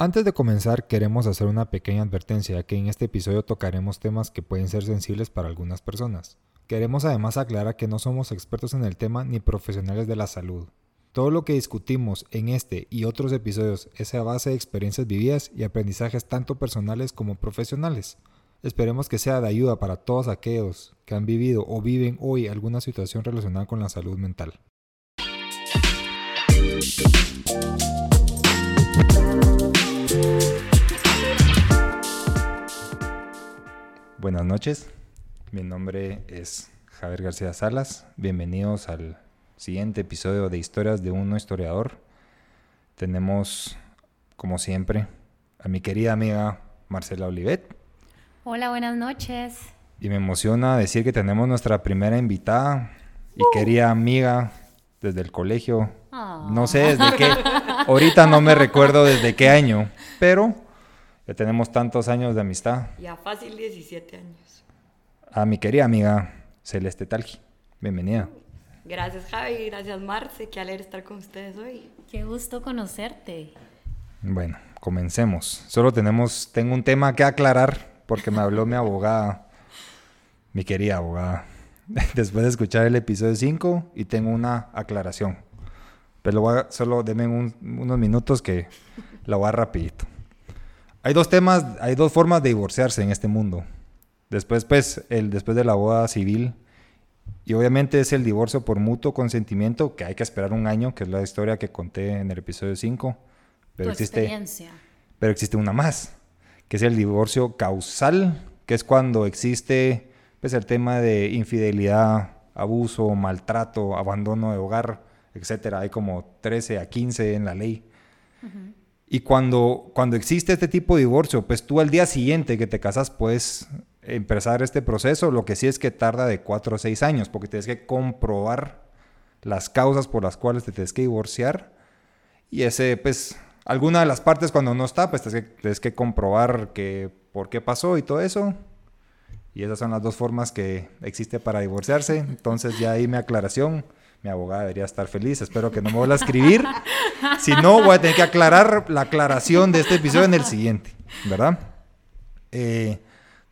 Antes de comenzar, queremos hacer una pequeña advertencia, ya que en este episodio tocaremos temas que pueden ser sensibles para algunas personas. Queremos además aclarar que no somos expertos en el tema ni profesionales de la salud. Todo lo que discutimos en este y otros episodios es a base de experiencias vividas y aprendizajes tanto personales como profesionales. Esperemos que sea de ayuda para todos aquellos que han vivido o viven hoy alguna situación relacionada con la salud mental. Buenas noches, mi nombre es Javier García Salas. Bienvenidos al siguiente episodio de Historias de un historiador. Tenemos, como siempre, a mi querida amiga Marcela Olivet. Hola, buenas noches. Y me emociona decir que tenemos nuestra primera invitada y querida amiga desde el colegio. No sé desde qué, ahorita no me recuerdo desde qué año, pero ya tenemos tantos años de amistad. Ya fácil 17 años. A mi querida amiga Celeste Talgi. Bienvenida. Gracias Javi, gracias Marce, qué alegre estar con ustedes hoy. Qué gusto conocerte. Bueno, comencemos. Solo tenemos, tengo un tema que aclarar porque me habló mi abogada, mi querida abogada, después de escuchar el episodio 5 y tengo una aclaración. Pero voy a, solo denme unos minutos que la voy a rapidito. Hay dos temas, hay dos formas de divorciarse en este mundo. Después, pues, el, después de la boda civil. Y obviamente es el divorcio por mutuo consentimiento, que hay que esperar un año, que es la historia que conté en el episodio 5. Pero existe, pero existe una más, que es el divorcio causal, que es cuando existe pues, el tema de infidelidad, abuso, maltrato, abandono de hogar, etc. Hay como 13 a 15 en la ley. Y cuando, cuando existe este tipo de divorcio, pues tú al día siguiente que te casas puedes empezar este proceso. Lo que sí es que tarda de cuatro o seis años, porque tienes que comprobar las causas por las cuales te tienes que divorciar. Y ese, pues, alguna de las partes cuando no está, pues tienes que, tienes que comprobar que por qué pasó y todo eso. Y esas son las dos formas que existe para divorciarse. Entonces ya ahí mi aclaración mi abogada debería estar feliz. Espero que no me vuelva a escribir. Si no, voy a tener que aclarar la aclaración de este episodio en el siguiente, ¿verdad? Eh,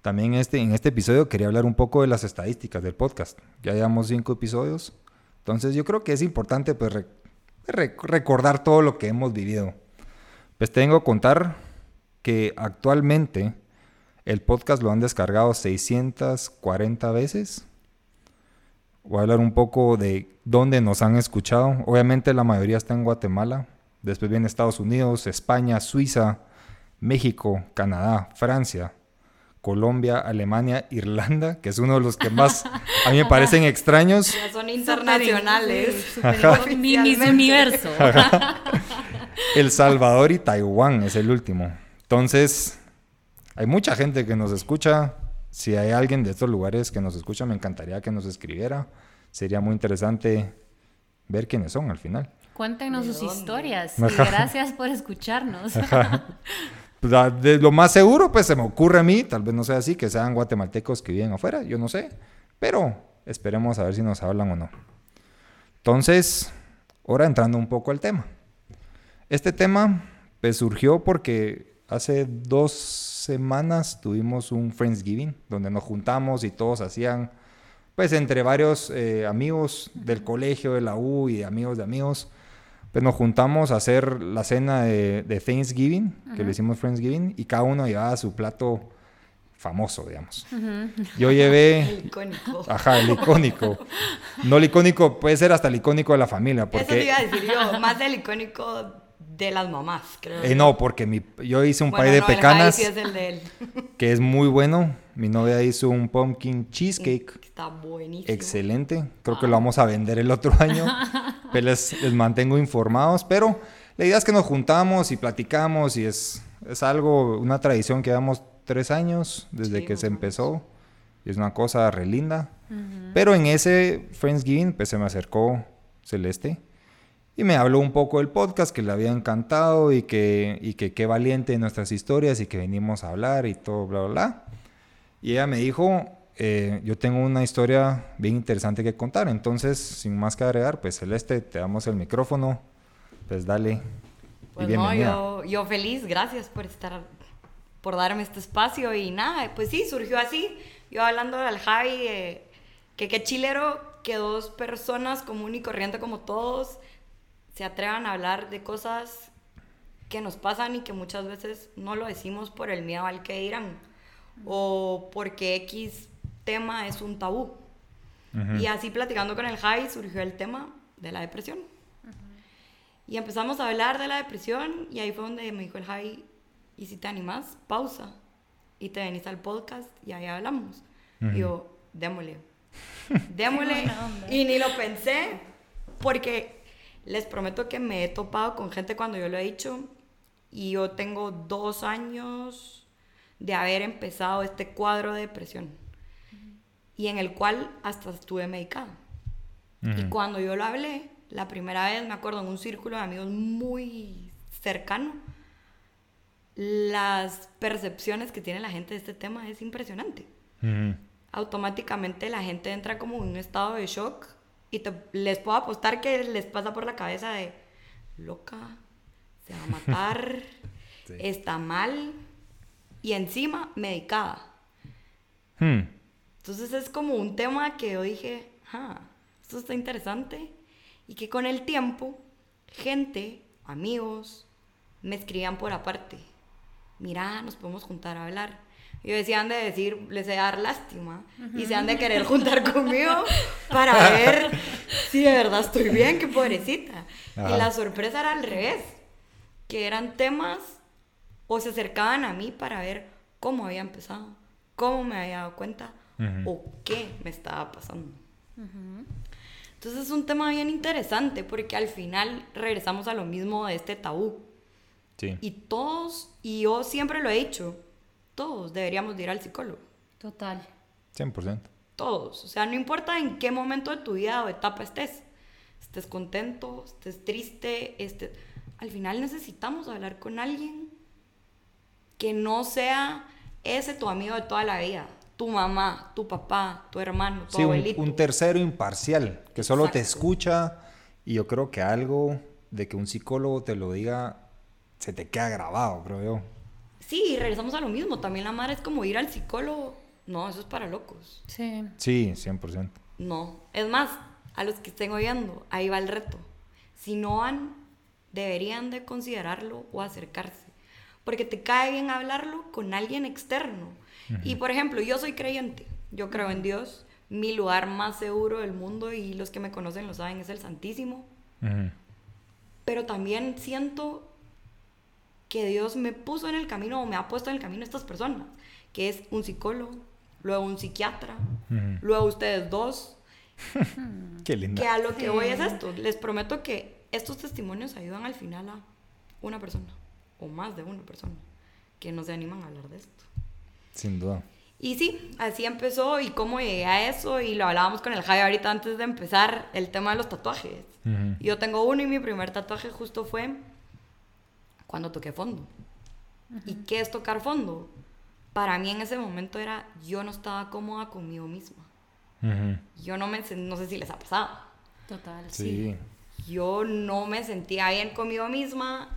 también este, en este episodio quería hablar un poco de las estadísticas del podcast. Ya llevamos cinco episodios. Entonces yo creo que es importante pues, recordar todo lo que hemos vivido. Pues tengo que contar que actualmente el podcast lo han descargado 640 veces Voy a hablar un poco de dónde nos han escuchado. Obviamente la mayoría está en Guatemala. Después viene Estados Unidos, España, Suiza, México, Canadá, Francia, Colombia, Alemania, Irlanda, que es uno de los que más a mí me parecen extraños. Ya son internacionales. Mis universo. El Salvador y Taiwán es el último. Entonces, hay mucha gente que nos escucha. Si hay alguien de estos lugares que nos escucha, me encantaría que nos escribiera. Sería muy interesante ver quiénes son al final. Cuéntenos sus historias y gracias por escucharnos. Pues, de lo más seguro, pues se me ocurre a mí, tal vez no sea así, que sean guatemaltecos que viven afuera, yo no sé, pero esperemos a ver si nos hablan o no. Entonces, ahora entrando un poco al tema. Este tema pues surgió porque hace dos semanas tuvimos un Friendsgiving donde nos juntamos y todos hacían, pues entre varios eh, amigos del colegio, de la U y amigos de amigos, pues nos juntamos a hacer la cena de, Thanksgiving, que le hicimos Friendsgiving, y cada uno llevaba su plato famoso, digamos. Yo llevé... El icónico. Ajá, el icónico. No el icónico, puede ser hasta el icónico de la familia. Porque... Eso te iba a decir yo, más el icónico de las mamás, creo. Eh, no, porque mi, yo hice un pay de pecanas. que es muy bueno. Mi novia hizo un pumpkin cheesecake. Está buenísimo. Excelente. Creo que lo vamos a vender el otro año. Pues les, les, mantengo informados. Pero la idea es que nos juntamos y platicamos y es, es algo, una tradición que llevamos tres años desde que se empezó. Y es una cosa re linda. Pero en ese Friendsgiving, pues se me acercó Celeste y me habló un poco del podcast, que le había encantado y que, y que qué valiente nuestras historias y que venimos a hablar y todo, bla, bla, bla. Y ella me dijo, eh, yo tengo una historia bien interesante que contar. Entonces, sin más que agregar, pues Celeste, te damos el micrófono. Pues dale. Pues no, yo, yo feliz, gracias por estar, por darme este espacio y nada, pues sí, surgió así. Yo hablando al Javi, eh, que qué chilero que dos personas común y corriente como todos se atrevan a hablar de cosas que nos pasan y que muchas veces no lo decimos por el miedo al que dirán o porque X tema es un tabú. Y así platicando con el Javi surgió el tema de la depresión. Y empezamos a hablar de la depresión y ahí fue donde me dijo el Javi, ¿y si te animas? Pausa. Y te venís al podcast y ahí hablamos. Y yo, démosle. démosle. y ni lo pensé porque les prometo que me he topado con gente cuando yo lo he dicho y yo tengo dos años de haber empezado este cuadro de depresión y en el cual hasta estuve medicada. Y cuando yo lo hablé, la primera vez, me acuerdo, en un círculo de amigos muy cercano, las percepciones que tiene la gente de este tema es impresionante. Automáticamente la gente entra como en un estado de shock y les puedo apostar que les pasa por la cabeza de loca, se va a matar, está mal y encima medicada. Hmm. Entonces es como un tema que yo dije, ah, esto está interesante y que con el tiempo, gente, amigos, me escribían por aparte. Mira, nos podemos juntar a hablar. Y decía, han de decir, les he de dar lástima. Y se han de querer juntar conmigo para ver si de verdad estoy bien, qué pobrecita. Y la sorpresa era al revés. Que eran temas o se acercaban a mí para ver cómo había empezado, cómo me había dado cuenta o qué me estaba pasando. Entonces es un tema bien interesante porque al final regresamos a lo mismo de este tabú. Sí. Y todos, y yo siempre lo he dicho, todos deberíamos ir al psicólogo. Total. 100%. Todos. O sea, no importa en qué momento de tu vida o etapa estés. Estés contento, estés triste, estés... Al final necesitamos hablar con alguien que no sea ese tu amigo de toda la vida tu mamá, tu papá, tu hermano, tu abuelito. Un, un, tercero imparcial que solo te escucha y yo creo que algo de que un psicólogo te lo diga se te queda grabado, creo yo. Sí, regresamos a lo mismo. También la madre es como ir al psicólogo. No, eso es para locos. Sí. Sí, 100%. No. Es más, a los que estén oyendo, ahí va el reto. Si no van, deberían de considerarlo o acercarse. Porque te cae bien hablarlo con alguien externo y por ejemplo, yo soy creyente, yo creo en Dios, mi lugar más seguro del mundo y los que me conocen lo saben es el Santísimo. Pero también siento que Dios me puso en el camino o me ha puesto en el camino a estas personas, que es un psicólogo, luego un psiquiatra, luego ustedes dos. Qué lindo. Que a lo que voy es esto, les prometo que estos testimonios ayudan al final a una persona o más de una persona que no se animan a hablar de esto. Sin duda. Y sí, así empezó y cómo llegué a eso y lo hablábamos con el Jai ahorita antes de empezar el tema de los tatuajes. Yo tengo uno y mi primer tatuaje justo fue cuando toqué fondo. ¿Y qué es tocar fondo? Para mí en ese momento era yo no estaba cómoda conmigo misma. Yo no me no sé si les ha pasado. Total, sí. Yo no me sentía bien conmigo misma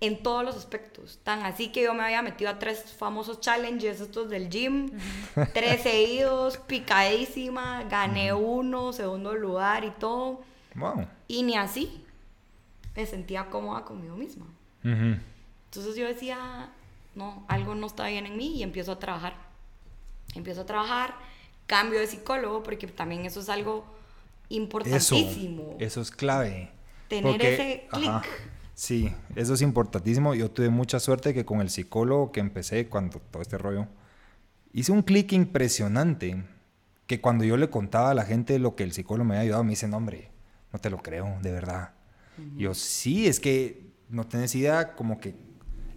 en todos los aspectos. Tan así que yo me había metido a tres famosos challenges estos del gym, tres seguidos, picadísima, gané uno, segundo lugar y todo. Wow. Y ni así me sentía cómoda conmigo misma. Entonces yo decía, no, algo no está bien en mí y empiezo a trabajar. Empiezo a trabajar, cambio de psicólogo porque también eso es algo importantísimo. Eso, es clave. Tener ese clic Sí, eso es importantísimo. Yo tuve mucha suerte que con el psicólogo que empecé cuando todo este rollo, hice un clic impresionante que cuando yo le contaba a la gente lo que el psicólogo me había ayudado, me dicen, hombre, no te lo creo, de verdad. Yo, sí, es que no tenés idea, como que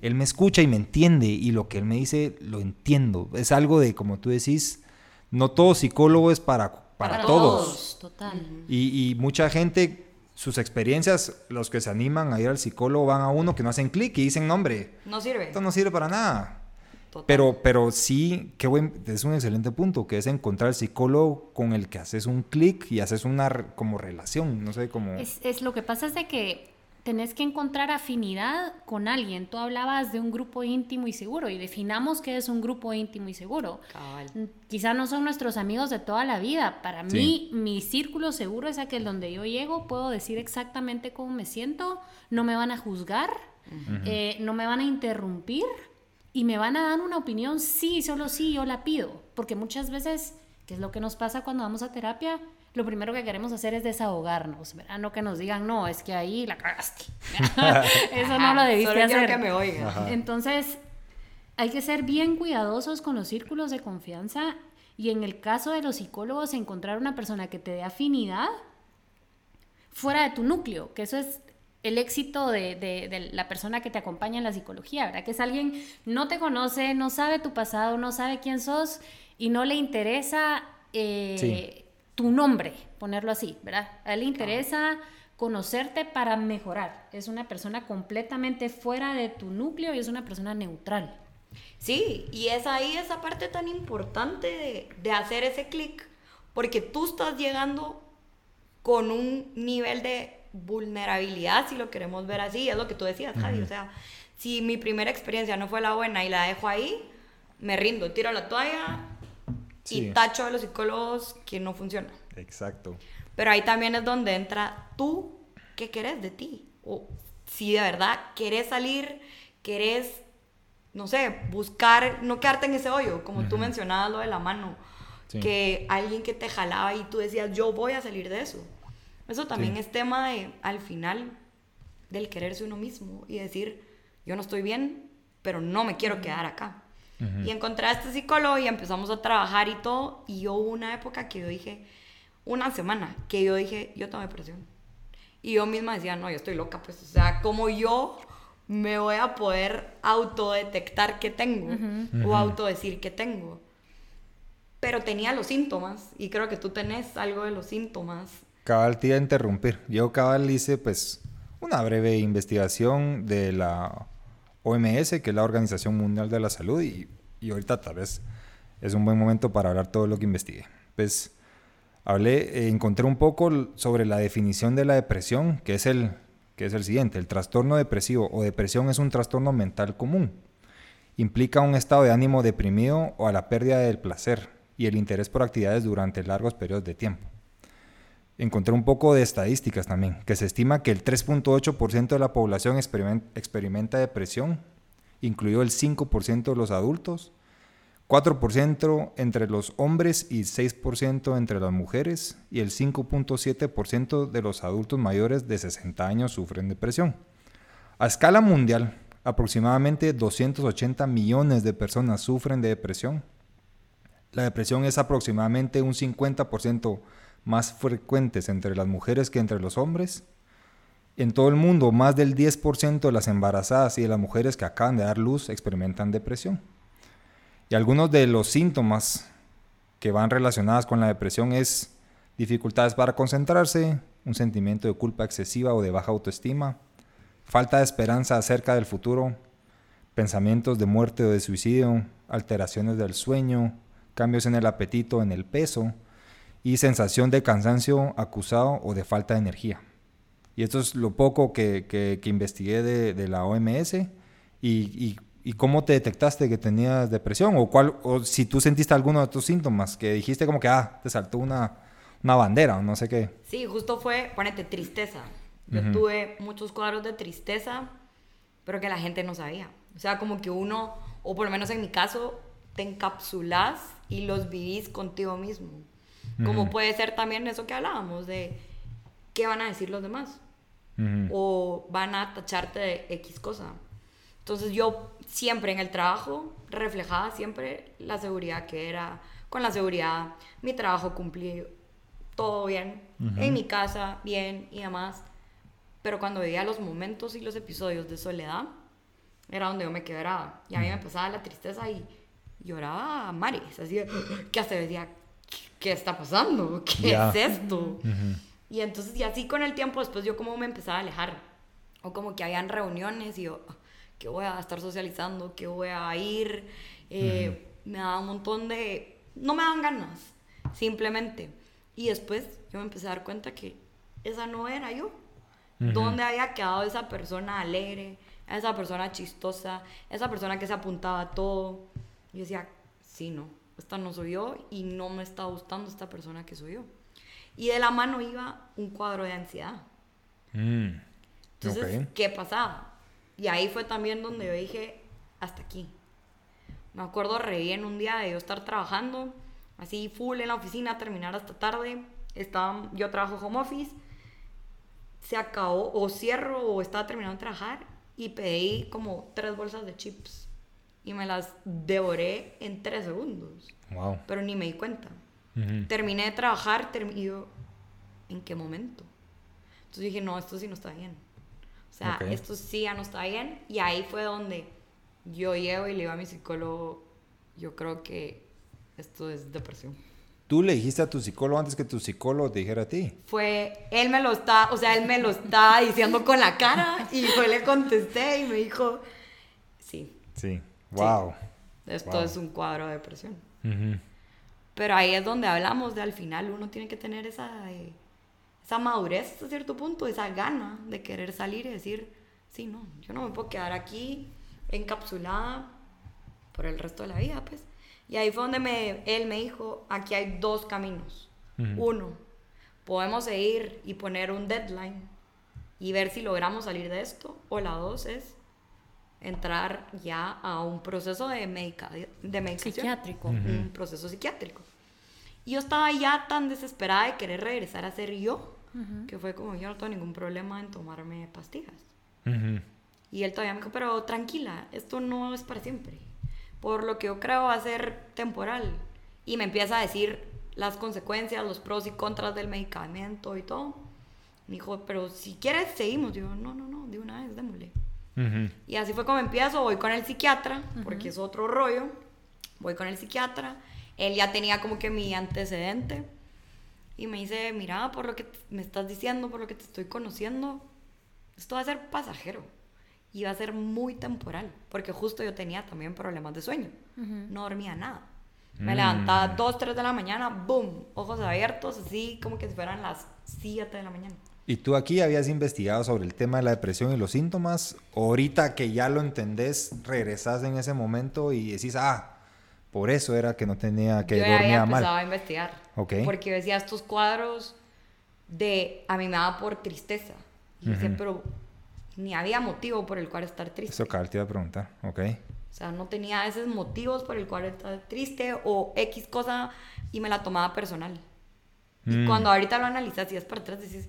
él me escucha y me entiende y lo que él me dice lo entiendo. Es algo de, como tú decís, no todo psicólogo es para, para, todos. Total. Y, y mucha gente sus experiencias, los que se animan a ir al psicólogo van a uno que no hacen clic y dicen, no, hombre, no sirve. Esto no sirve para nada. Pero, pero sí, qué buen, es un excelente punto, que es encontrar el psicólogo con el que haces un clic y haces una como relación, no sé cómo... Es, es, lo que pasa es de que tenés que encontrar afinidad con alguien. Tú hablabas de un grupo íntimo y seguro y definamos qué es un grupo íntimo y seguro. Mm, quizá no son nuestros amigos de toda la vida. Para mí, mi círculo seguro es aquel donde yo llego, puedo decir exactamente cómo me siento, no me van a juzgar, eh, no me van a interrumpir y me van a dar una opinión, sí, solo sí, yo la pido. Porque muchas veces, ¿qué es lo que nos pasa cuando vamos a terapia? lo primero que queremos hacer es desahogarnos, ¿verdad? No que nos digan, no, es que ahí la cagaste. Eso no lo debiste Solo hacer. que me oiga. Entonces, hay que ser bien cuidadosos con los círculos de confianza y en el caso de los psicólogos, encontrar una persona que te dé afinidad fuera de tu núcleo, que eso es el éxito de, de, la persona que te acompaña en la psicología, ¿verdad? Que es alguien no te conoce, no sabe tu pasado, no sabe quién sos y no le interesa eh, tu nombre, ponerlo así, ¿verdad? A él le interesa conocerte para mejorar. Es una persona completamente fuera de tu núcleo y es una persona neutral. Sí, y es ahí esa parte tan importante de, hacer ese clic, porque tú estás llegando con un nivel de vulnerabilidad, si lo queremos ver así, es lo que tú decías, Javi, o sea, si mi primera experiencia no fue la buena y la dejo ahí, me rindo, tiro la toalla y tacho a los psicólogos que no funciona. Exacto. Pero ahí también es donde entra tú, ¿qué querés de ti? O si de verdad querés salir, querés, no sé, buscar, no quedarte en ese hoyo, como tú mencionabas lo de la mano, que alguien que te jalaba y tú decías, yo voy a salir de eso. Eso también es tema de, al final, del quererse uno mismo y decir, yo no estoy bien, pero no me quiero quedar acá. Y encontré a este psicólogo y empezamos a trabajar y todo. Y hubo una época que yo dije, una semana, que yo dije, yo tengo depresión. Y yo misma decía, no, yo estoy loca, pues, o sea, como yo me voy a poder autodetectar que tengo o autodecir que tengo. Pero tenía los síntomas y creo que tú tenés algo de los síntomas. Cabal, te iba a interrumpir. Yo cabal hice pues una breve investigación de la OMS, que es la Organización Mundial de la Salud, y, y ahorita tal vez es un buen momento para hablar todo lo que investigué. Pues hablé, eh, encontré un poco sobre la definición de la depresión, que es el, que es el siguiente. El trastorno depresivo o depresión es un trastorno mental común. Implica un estado de ánimo deprimido o a la pérdida del placer y el interés por actividades durante largos periodos de tiempo encontré un poco de estadísticas también, que se estima que el 3.8% de la población experimenta depresión, incluido el 5% de los adultos, 4% entre los hombres y 6% entre las mujeres, y el 5.7% de los adultos mayores de 60 años sufren depresión. A escala mundial, aproximadamente 280 millones de personas sufren de depresión. La depresión es aproximadamente un 50% más frecuentes entre las mujeres que entre los hombres. En todo el mundo, más del 10% de las embarazadas y de las mujeres que acaban de dar luz experimentan depresión. Y algunos de los síntomas que van relacionados con la depresión es dificultades para concentrarse, un sentimiento de culpa excesiva o de baja autoestima, falta de esperanza acerca del futuro, pensamientos de muerte o de suicidio, alteraciones del sueño, cambios en el apetito, en el peso, y sensación de cansancio acusado o de falta de energía. Y esto es lo poco que, que, investigué de, de, la OMS. Y, y, y, cómo te detectaste que tenías depresión? O, cuál, o si tú sentiste alguno de tus síntomas, que dijiste como que, ah, te saltó una, una bandera o no sé qué. Sí, justo fue, ponete, tristeza. Yo tuve muchos cuadros de tristeza, pero que la gente no sabía. O sea, como que uno, o por lo menos en mi caso, te encapsulas y los vivís contigo mismo. Como puede ser también eso que hablábamos de qué van a decir los demás. O van a tacharte de X cosa. Entonces yo siempre en el trabajo reflejaba siempre la seguridad que era, con la seguridad, mi trabajo cumplí todo bien, en mi casa bien y demás. Pero cuando veía los momentos y los episodios de soledad, era donde yo me quebraba. Y a mí me pasaba la tristeza y lloraba a mares. Así que hasta decía, ¿qué está pasando? ¿Qué es esto? Y entonces, y así con el tiempo, después yo como me empezaba a alejar. O como que habían reuniones y yo, ah, ¿qué voy a estar socializando? ¿Qué voy a ir? Eh, me daba un montón de... No me daban ganas, simplemente. Y después yo me empecé a dar cuenta que esa no era yo. ¿Dónde había quedado esa persona alegre, esa persona chistosa, esa persona que se apuntaba a todo? Yo decía, sí, no, esta no soy yo y no me está gustando esta persona que soy yo. Y de la mano iba un cuadro de ansiedad. Mm, Entonces, ¿qué pasaba? Y ahí fue también donde yo dije, hasta aquí. Me acuerdo re bien un día de yo estar trabajando, así full en la oficina, terminar hasta tarde. Estaba, yo trabajo home office, se acabó, o cierro, o estaba terminando de trabajar, y pedí como tres bolsas de chips. Y me las devoré en tres segundos. Wow. Pero ni me di cuenta. Terminé de trabajar, y yo, ¿en qué momento? Entonces dije, no, esto sí no está bien. O sea, esto sí ya no está bien. Y ahí fue donde yo llego y le digo a mi psicólogo, yo creo que esto es depresión. ¿Tú le dijiste a tu psicólogo antes que tu psicólogo te dijera a ti? Fue, él me lo está, o sea, él me lo está diciendo con la cara y yo le contesté y me dijo, sí. Sí, wow. Esto es un cuadro de depresión. Pero ahí es donde hablamos de al final uno tiene que tener esa, eh, esa madurez hasta cierto punto, esa gana de querer salir y decir, sí, no, yo no me puedo quedar aquí encapsulada por el resto de la vida, pues. Y ahí fue donde me, él me dijo, aquí hay dos caminos. Uno, podemos seguir y poner un deadline y ver si logramos salir de esto. O la dos es entrar ya a un proceso de, medica, de medicación. Psiquiátrico. Un proceso psiquiátrico. Y yo estaba ya tan desesperada de querer regresar a ser yo, que fue como yo no tengo ningún problema en tomarme pastillas. Y él todavía me dijo, pero tranquila, esto no es para siempre. Por lo que yo creo va a ser temporal. Y me empieza a decir las consecuencias, los pros y contras del medicamento y todo. Me dijo, pero si quieres, seguimos. Yo, no, no, no, de una vez, démosle. Y así fue como empiezo. Voy con el psiquiatra, porque es otro rollo. Voy con el psiquiatra. Él ya tenía como que mi antecedente. Y me dice, mira, por lo que me estás diciendo, por lo que te estoy conociendo, esto va a ser pasajero iba a ser muy temporal, porque justo yo tenía también problemas de sueño. No dormía nada. Me mm. levantaba 2, 3 de la mañana, boom, ojos abiertos, así como que si fueran las 7 de la mañana. ¿Y tú aquí habías investigado sobre el tema de la depresión y los síntomas? ahorita que ya lo entendés, regresás en ese momento y decís, ah, por eso era que no tenía que yo había empezado a investigar. Okay. Porque decía estos cuadros de, a mí me daba por tristeza. Y uh pero ni había motivo por el cual estar triste. Eso que te iba a preguntar, ok. O sea, no tenía esos motivos por el cual estar triste o X cosa y me la tomaba personal. Y mm. cuando ahorita lo analizas y es para atrás, dices,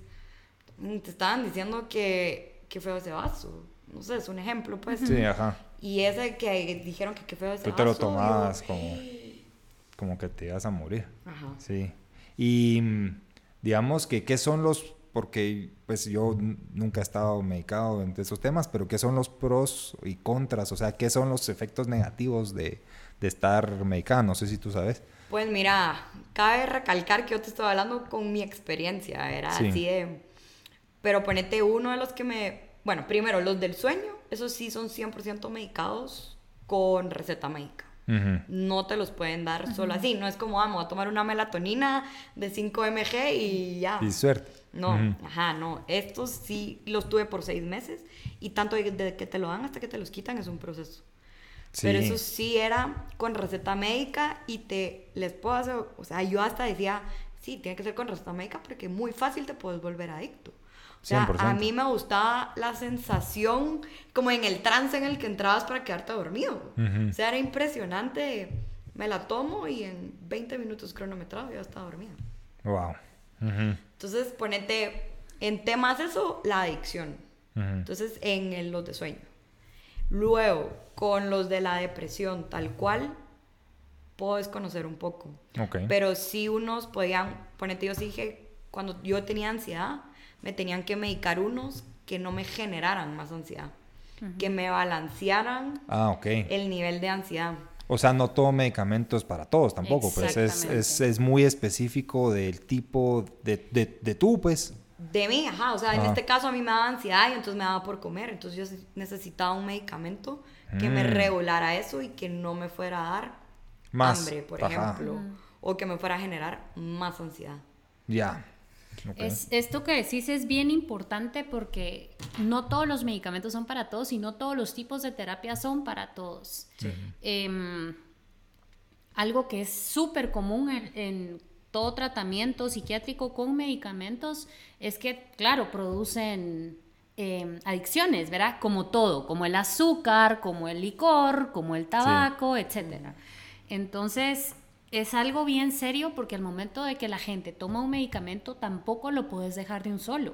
te estaban diciendo que, que feo ese vaso. No sé, es un ejemplo, pues. Sí, ajá. Y ese que dijeron que qué feo ese vaso. Tú te lo tomabas como, como que te ibas a morir. Ajá. Sí. Y mm, digamos que, ¿qué son los porque pues yo nunca he estado medicado en esos temas, pero ¿qué son los pros y contras? O sea, ¿qué son los efectos negativos de, de estar medicado? No sé si tú sabes. Pues mira, cabe recalcar que yo te estoy hablando con mi experiencia, era así de... Pero ponete uno de los que me... Bueno, primero, los del sueño, esos sí son 100% medicados con receta médica. No te los pueden dar solo así. No es como, vamos a tomar una melatonina de 5 mg y ya. Y suerte. No, ajá, no. Estos sí los tuve por seis meses y tanto de, que te lo dan hasta que te los quitan es un proceso. Pero eso sí era con receta médica y te les puedo hacer, o sea, yo hasta decía, sí, tiene que ser con receta médica porque muy fácil te puedes volver adicto. Sea, a mí me gustaba la sensación como en el trance en el que entrabas para quedarte dormido. O sea, era impresionante. Me la tomo y en 20 minutos cronometrado ya estaba dormida. Wow. Entonces, ponete en temas eso, la adicción. Entonces, en los de sueño. Luego, con los de la depresión, tal cual, puedo desconocer un poco. Pero sí unos podían, ponete, yo sí dije, cuando yo tenía ansiedad, me tenían que medicar unos que no me generaran más ansiedad. Que me balancearan ah, el nivel de ansiedad. O sea, no todo medicamento es para todos tampoco, pues es, es, es, muy específico del tipo de, de, de, tú, pues. De mí, ajá. O sea, en este caso a mí me daba ansiedad y entonces me daba por comer. Entonces yo necesitaba un medicamento que me mm. regulara eso y que no me fuera a dar hambre, por ejemplo. O que me fuera a generar más ansiedad. Ya. Es, esto que decís es bien importante porque no todos los medicamentos son para todos y no todos los tipos de terapia son para todos. Em, algo que es súper común en, todo tratamiento psiquiátrico con medicamentos es que, claro, producen em, adicciones, ¿verdad? Como todo, como el azúcar, como el licor, como el tabaco, etc. Entonces, es algo bien serio porque al momento de que la gente toma un medicamento tampoco lo puedes dejar de un solo.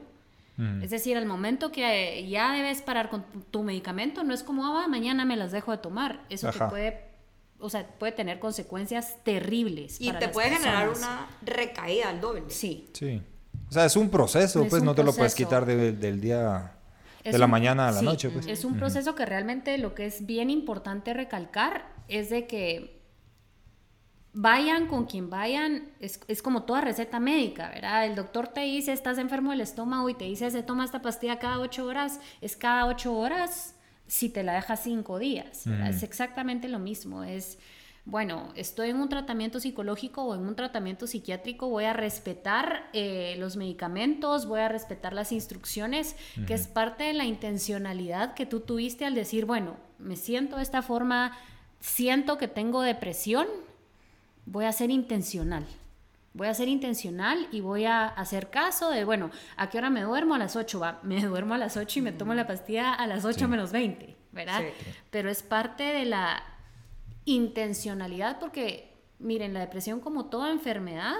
Mm. Es decir, al momento que ya debes parar con tu medicamento, no es como, ah, mañana me las dejo de tomar. Eso te puede, o sea, puede tener consecuencias terribles. Y te puede generar una recaída al doble. Sí. Sí. O sea, es un proceso, pues no te lo puedes quitar del día, de la mañana a la noche. Pues. Es un proceso que realmente lo que es bien importante recalcar es de que vayan con quien vayan, es, como toda receta médica, ¿verdad? El doctor te dice, estás enfermo del estómago y te dice, se toma esta pastilla cada ocho horas, es cada ocho horas si te la dejas cinco días, Es exactamente lo mismo, es, bueno, estoy en un tratamiento psicológico o en un tratamiento psiquiátrico, voy a respetar eh, los medicamentos, voy a respetar las instrucciones, que es parte de la intencionalidad que tú tuviste al decir, bueno, me siento de esta forma, siento que tengo depresión, voy a ser intencional. Voy a ser intencional y voy a hacer caso de, bueno, ¿a qué hora me duermo? A las 8, va, me duermo a las 8 y me tomo la pastilla a las 8 menos 20, ¿verdad? Pero es parte de la intencionalidad porque, miren, la depresión como toda enfermedad,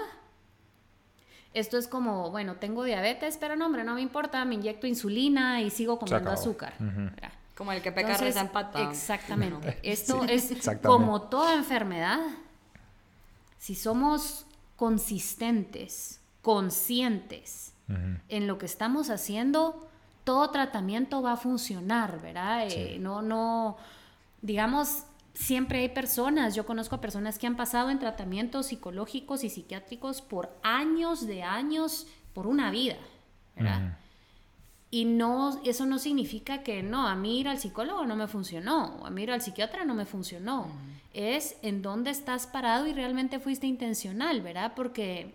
esto es como, bueno, tengo diabetes, pero no, hombre, no me importa, me inyecto insulina y sigo comiendo azúcar. Como el que peca reza Exactamente. Esto es como toda enfermedad si somos consistentes, conscientes en lo que estamos haciendo, todo tratamiento va a funcionar, ¿verdad? Eh, no, no, digamos, siempre hay personas, yo conozco a personas que han pasado en tratamientos psicológicos y psiquiátricos por años de años, por una vida, ¿verdad? Y no, eso no significa que no, a mí ir al psicólogo no me funcionó, o a mí ir al psiquiatra no me funcionó. Es en dónde estás parado y realmente fuiste intencional, ¿verdad? Porque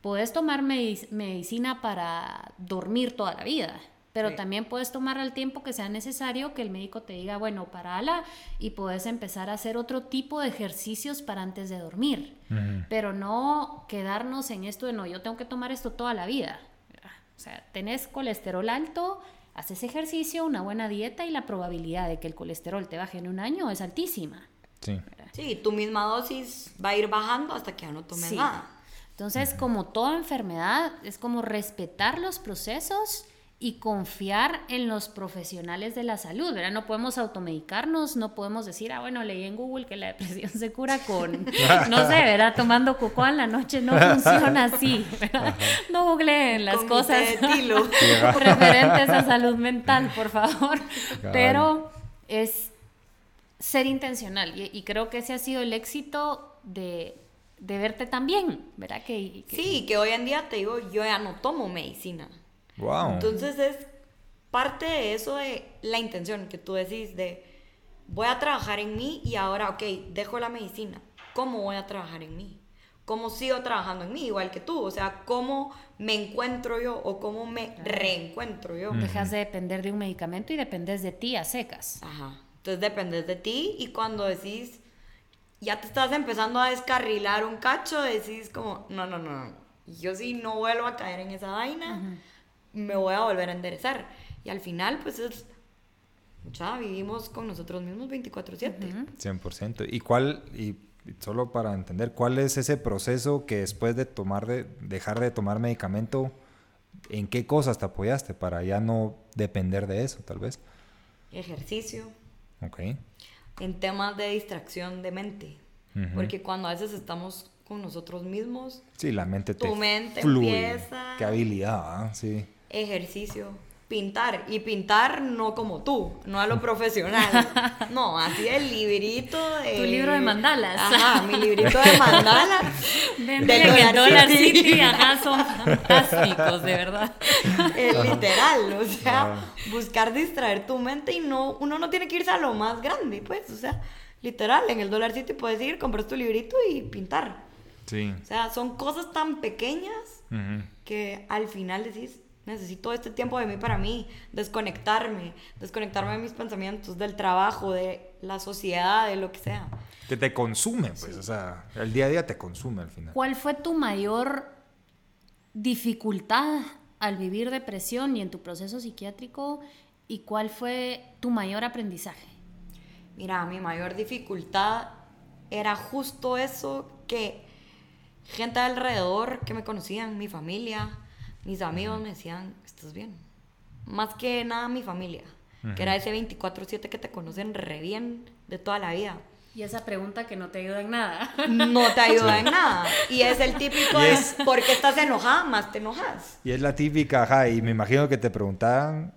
puedes tomar medicina para dormir toda la vida, pero también puedes tomar el tiempo que sea necesario que el médico te diga, bueno, parala y puedes empezar a hacer otro tipo de ejercicios para antes de dormir, pero no quedarnos en esto de no, yo tengo que tomar esto toda la vida. O sea, tenés colesterol alto, haces ejercicio, una buena dieta y la probabilidad de que el colesterol te baje en un año es altísima. Sí. Sí, tu misma dosis va a ir bajando hasta que ya no tomes nada. Entonces, como toda enfermedad, es como respetar los procesos y confiar en los profesionales de la salud, ¿verdad? No podemos automedicarnos, no podemos decir, ah, bueno, leí en Google que la depresión se cura con, no sé, ¿verdad? Tomando coco en la noche, no funciona así, ¿verdad? No googleen las cosas referentes a salud mental, por favor. Pero es ser intencional y, creo que ese ha sido el éxito de, verte también, ¿verdad? Que, que, Sí, que hoy en día te digo, yo ya no tomo medicina. Entonces es parte de eso de la intención que tú decís de voy a trabajar en mí y ahora, ok, dejo la medicina. ¿Cómo voy a trabajar en mí? ¿Cómo sigo trabajando en mí? Igual que tú. O sea, ¿cómo me encuentro yo o cómo me reencuentro yo? Dejas de depender de un medicamento y dependes de ti a secas. Ajá. Entonces dependes de ti y cuando decís, ya te estás empezando a descarrilar un cacho, decís como, no, no, no, yo sí no vuelvo a caer en esa vaina me voy a volver a enderezar. Y al final, pues es, ya vivimos con nosotros mismos 24/7. 100%. ¿Y cuál, y solo para entender, cuál es ese proceso que después de tomar, de dejar de tomar medicamento, en qué cosas te apoyaste para ya no depender de eso, tal vez? Ejercicio. Ok. En temas de distracción de mente. Porque cuando a veces estamos con nosotros mismos. Sí, la mente tu mente empieza. Qué habilidad, ¿ah? sí ejercicio, pintar. Y pintar no como tú, no a lo profesional. No, así el librito de... Tu libro de mandalas. Ajá, mi librito de mandalas. de en Dollar City, ajá, son fantásticos, de verdad. Es literal, o sea, ah. buscar distraer tu mente y no, uno no tiene que irse a lo más grande, pues, o sea, literal, en el Dollar City puedes ir, comprar tu librito y pintar. Sí. O sea, son cosas tan pequeñas que al final decís, necesito este tiempo de mí para mí, desconectarme, desconectarme de mis pensamientos, del trabajo, de la sociedad, de lo que sea. Que te consume, pues, o sea, el día a día te consume al final. ¿Cuál fue tu mayor dificultad al vivir depresión y en tu proceso psiquiátrico? ¿Y cuál fue tu mayor aprendizaje? Mira, mi mayor dificultad era justo eso que gente alrededor que me conocían, mi familia, mis amigos me decían, estás bien. Más que nada mi familia, que era ese 24/7 que te conocen re bien de toda la vida. Y esa pregunta que no te ayuda en nada. No te ayuda en nada. Y es el típico de, ¿por qué estás enojada? Más te enojas. Y es la típica, ajá, y me imagino que te preguntaban,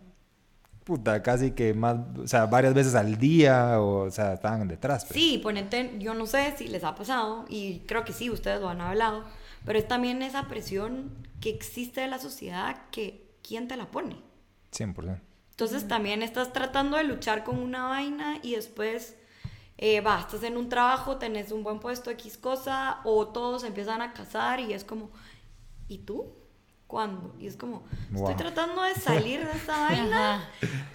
puta, casi que más, o sea, varias veces al día, o, o sea, estaban detrás. Pues. Sí, ponete, yo no sé si les ha pasado, y creo que sí, ustedes lo han hablado, pero es también esa presión que existe de la sociedad que quién te la pone. 100%. Entonces también estás tratando de luchar con una vaina y después eh, va, estás en un trabajo, tenés un buen puesto, X cosa, o todos empiezan a casar y es como, ¿y tú? ¿Cuándo? Y es como, estoy tratando de salir de esta vaina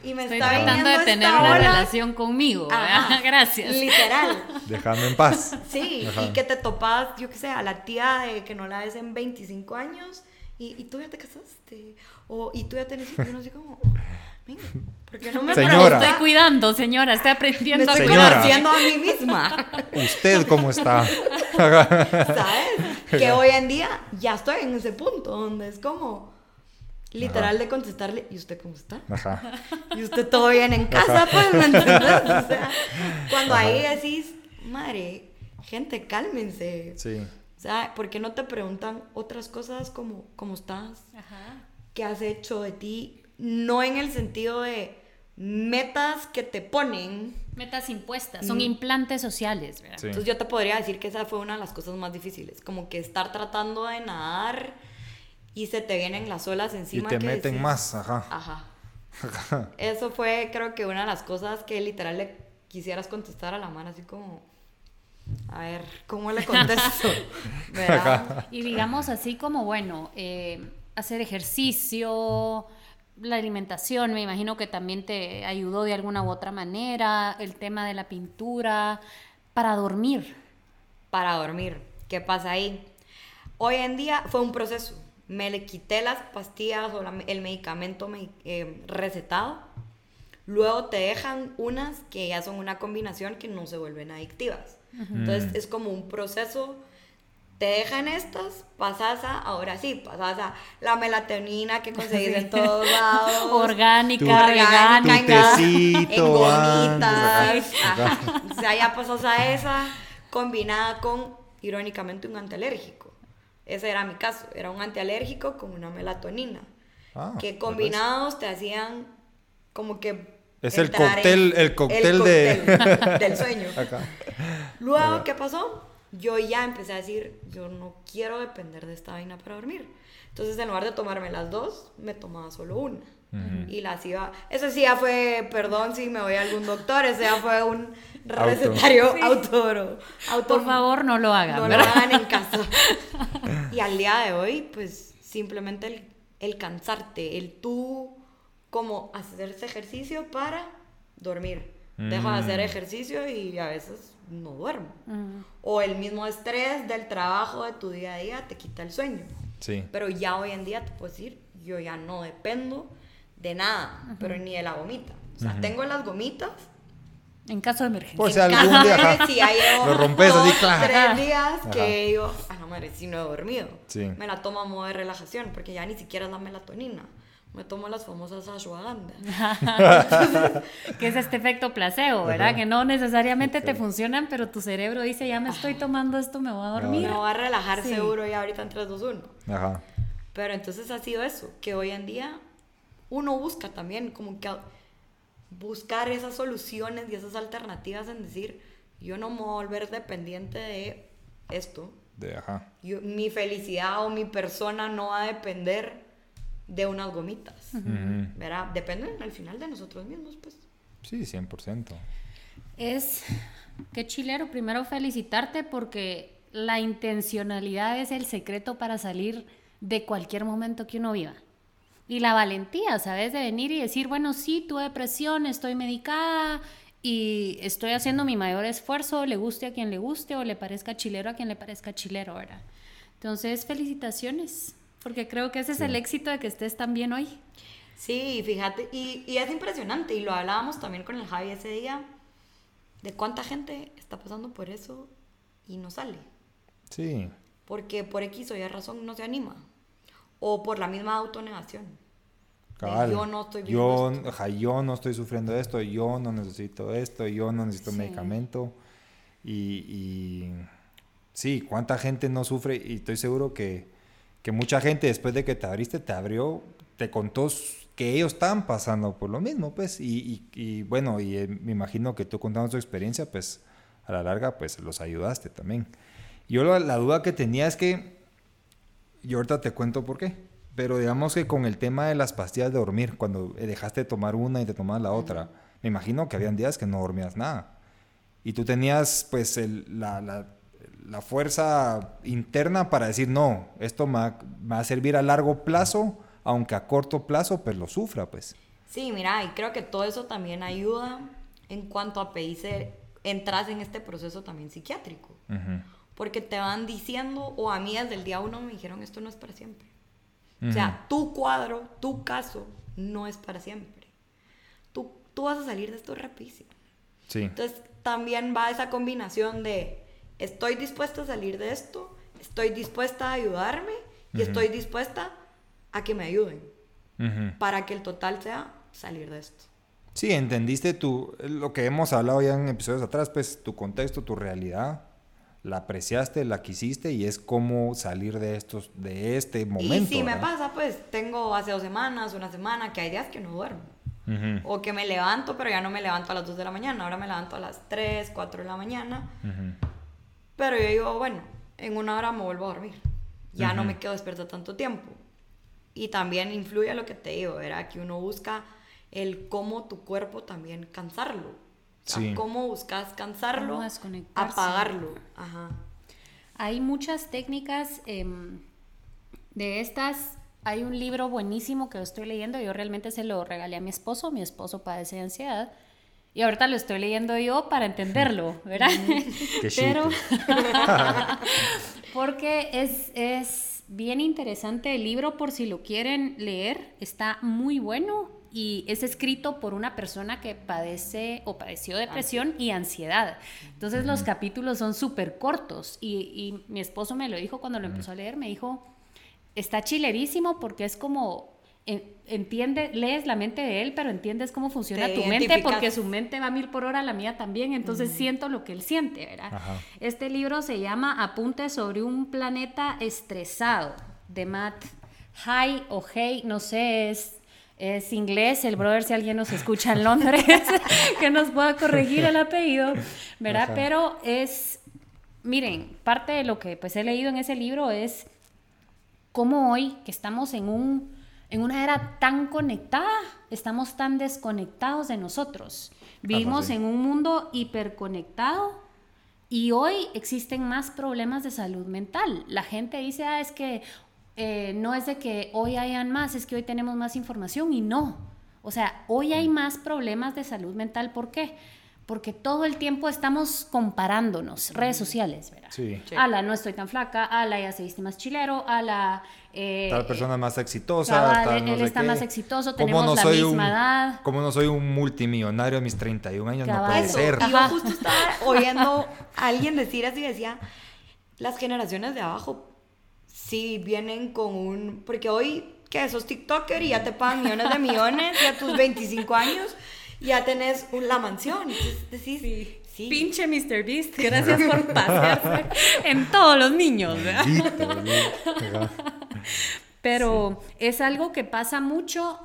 y me estoy está tratando de tener una relación conmigo. Gracias. Literal. Déjame en paz. Sí, y que te topas, yo qué sé, a la tía de que no la ves en 25 años y, y tú ya te casaste. O, y tú ya tenés hijos. Y uno así como, ¿por qué no me señora. estoy cuidando, señora, estoy aprendiendo me estoy conociendo a mí misma. ¿Usted cómo está? ¿Sabes? Que hoy en día ya estoy en ese punto donde es como literal de contestarle, ¿y usted cómo está? Ajá. ¿Y usted todo bien en casa? Pues, ¿me entiendes? O sea, cuando ahí decís, madre, gente, cálmense. Sí. O sea, ¿por qué no te preguntan otras cosas como cómo estás? Ajá. ¿Qué has hecho de ti? No en el sentido de metas que te ponen. Metas impuestas, son mm. implantes sociales, ¿verdad? Entonces yo te podría decir que esa fue una de las cosas más difíciles, como que estar tratando de nadar y se te vienen las olas encima. Y te meten más, ajá. Ajá. Eso fue creo que una de las cosas que literal le quisieras contestar a la mano así como... A ver, ¿cómo le contesto? y digamos así como, bueno, eh, hacer ejercicio, la alimentación, me imagino que también te ayudó de alguna u otra manera, el tema de la pintura, para dormir. Para dormir, ¿qué pasa ahí? Hoy en día fue un proceso. Me le quité las pastillas o el medicamento eh, recetado. Luego te dejan unas que ya son una combinación que no se vuelven adictivas. Entonces es como un proceso te dejan estas, pasas a, ahora sí, pasas a la melatonina que conseguís en todos lados. Orgánica, orgánica, en gomitas. O sea, ya pasas a esa combinada con, irónicamente, un antialérgico. Ese era mi caso, era un antialérgico con una melatonina. Ah, que combinados te hacían como que... Es el cóctel, el cóctel, de... del sueño. Luego, ¿qué pasó? Yo ya empecé a decir, yo no quiero depender de esta vaina para dormir. Entonces, en lugar de tomarme las dos, me tomaba solo una. Y las iba... Eso sí ya fue, perdón si me voy a algún doctor, ese ya fue un recetario auto. Por favor, no lo hagan. No lo hagan en casa. y al día de hoy, pues simplemente el, el cansarte, el tú como hacerse ejercicio para dormir. Dejo de hacer mm. ejercicio y a veces no duermo. O el mismo estrés del trabajo de tu día a día te quita el sueño. Sí. Pero ya hoy en día te puedo decir, yo ya no dependo de nada, pero ni de la gomita. O sea, tengo las gomitas. En caso de emergencia. Pues algún día, si ya llevo lo rompes así, claro. tres días que digo, ah, no, madre, si no he dormido. Sí. Me la tomo a modo de relajación, porque ya ni siquiera es la melatonina me tomo las famosas ashwagandha. que es este efecto placebo, ¿verdad? Que no necesariamente te funcionan, pero tu cerebro dice, ya me estoy tomando esto, me voy a dormir. Me voy a relajar seguro ya ahorita en 3, 2, 1. Ajá. Pero entonces ha sido eso, que hoy en día uno busca también como que buscar esas soluciones y esas alternativas en decir, yo no me voy a volver dependiente de esto. De, ajá. mi felicidad o mi persona no va a depender de unas gomitas. ¿Verdad? Dependen al final de nosotros mismos, pues. Sí, 100%. Es que chilero, primero felicitarte porque la intencionalidad es el secreto para salir de cualquier momento que uno viva. Y la valentía, ¿sabes? De venir y decir, bueno, sí, tuve depresión, estoy medicada y estoy haciendo mi mayor esfuerzo, le guste a quien le guste o le parezca chilero a quien le parezca chilero, ¿verdad? Entonces, felicitaciones, porque creo que ese es el éxito de que estés tan bien hoy. Sí, fíjate, y, y, es impresionante, y lo hablábamos también con el Javi ese día, de cuánta gente está pasando por eso y no sale. Sí. Porque por X o Y razón no se anima. O por la misma autonegación. yo no estoy yo, yo no estoy sufriendo esto, yo no necesito esto, yo no necesito medicamento. Y, y, sí, cuánta gente no sufre y estoy seguro que, que mucha gente después de que te abriste, te abrió, te contó que ellos estaban pasando por lo mismo, pues, y, y, bueno, y eh, me imagino que tú contando tu experiencia, pues, a la larga, pues, los ayudaste también. Yo la, duda que tenía es que, y ahorita te cuento por qué, pero digamos que con el tema de las pastillas de dormir, cuando dejaste de tomar una y te tomabas la otra, me imagino que habían días que no dormías nada. Y tú tenías, pues, la, la, la, fuerza interna para decir, no, esto me va, va a servir a largo plazo aunque a corto plazo pues lo sufra, pues. Sí, mira, y creo que todo eso también ayuda en cuanto a pedirse, entras en este proceso también psiquiátrico. Porque te van diciendo, o a mí desde el día uno me dijeron, esto no es para siempre. O sea, tu cuadro, tu caso, no es para siempre. Tú, tú vas a salir de esto rapidísimo. Sí. Entonces, también va esa combinación de, estoy dispuesta a salir de esto, estoy dispuesta a ayudarme y estoy dispuesta a que me ayuden para que el total sea salir de esto. Sí, entendiste tu, lo que hemos hablado ya en episodios atrás, pues tu contexto, tu realidad, la apreciaste, la quisiste y es cómo salir de estos, de este momento. Y si me pasa, pues tengo hace dos semanas, una semana, que hay días que no duermo. O que me levanto, pero ya no me levanto a las 2 de la mañana, ahora me levanto a las 3, 4 de la mañana. Pero yo digo, bueno, en una hora me vuelvo a dormir. Ya no me quedo despierta tanto tiempo. Y también influye a lo que te digo, ¿verdad? Que uno busca el cómo tu cuerpo también cansarlo. sí. Cómo buscas cansarlo, apagarlo. Ajá. Hay muchas técnicas em, de estas. Hay un libro buenísimo que estoy leyendo. Yo realmente se lo regalé a mi esposo. Mi esposo padece de ansiedad. Y ahorita lo estoy leyendo yo para entenderlo, ¿verdad? Qué Pero. porque es, es bien interesante el libro por si lo quieren leer. Está muy bueno y es escrito por una persona que padece o padeció depresión y ansiedad. Entonces los capítulos son súper cortos y, y, mi esposo me lo dijo cuando lo empezó a leer, me dijo, está chilerísimo porque es como entiende, lees la mente de él, pero entiendes cómo funciona tu mente, porque su mente va a mil por hora, la mía también, entonces siento lo que él siente, ¿verdad? Este libro se llama Apuntes sobre un planeta estresado, de Matt Hay o Hay, no sé, es, es inglés, el brother, si alguien nos escucha en Londres, que nos pueda corregir el apellido, ¿verdad? Pero es, miren, parte de lo que pues he leído en ese libro es cómo hoy, que estamos en un en una era tan conectada, estamos tan desconectados de nosotros. Vivimos en un mundo hiperconectado y hoy existen más problemas de salud mental. La gente dice, ah, es que eh, no es de que hoy hayan más, es que hoy tenemos más información y no. O sea, hoy hay más problemas de salud mental. ¿Por qué? porque todo el tiempo estamos comparándonos, redes sociales, ¿verdad? Sí. Ala, no estoy tan flaca, ala, ya se viste más chilero, ala... Eh, tal persona más exitosa, tal, él está más exitoso, tenemos la misma edad. Como no soy un multimillonario a mis 31 años, no puede ser. yo justo estaba oyendo a alguien decir así, decía, las generaciones de abajo sí vienen con un... Porque hoy, que sos TikToker y ya te pagan millones de millones, ya tus 25 años ya tenés la mansión. decís, sí. Pinche Mr. Beast, gracias por pasearse en todos los niños. Pero es algo que pasa mucho.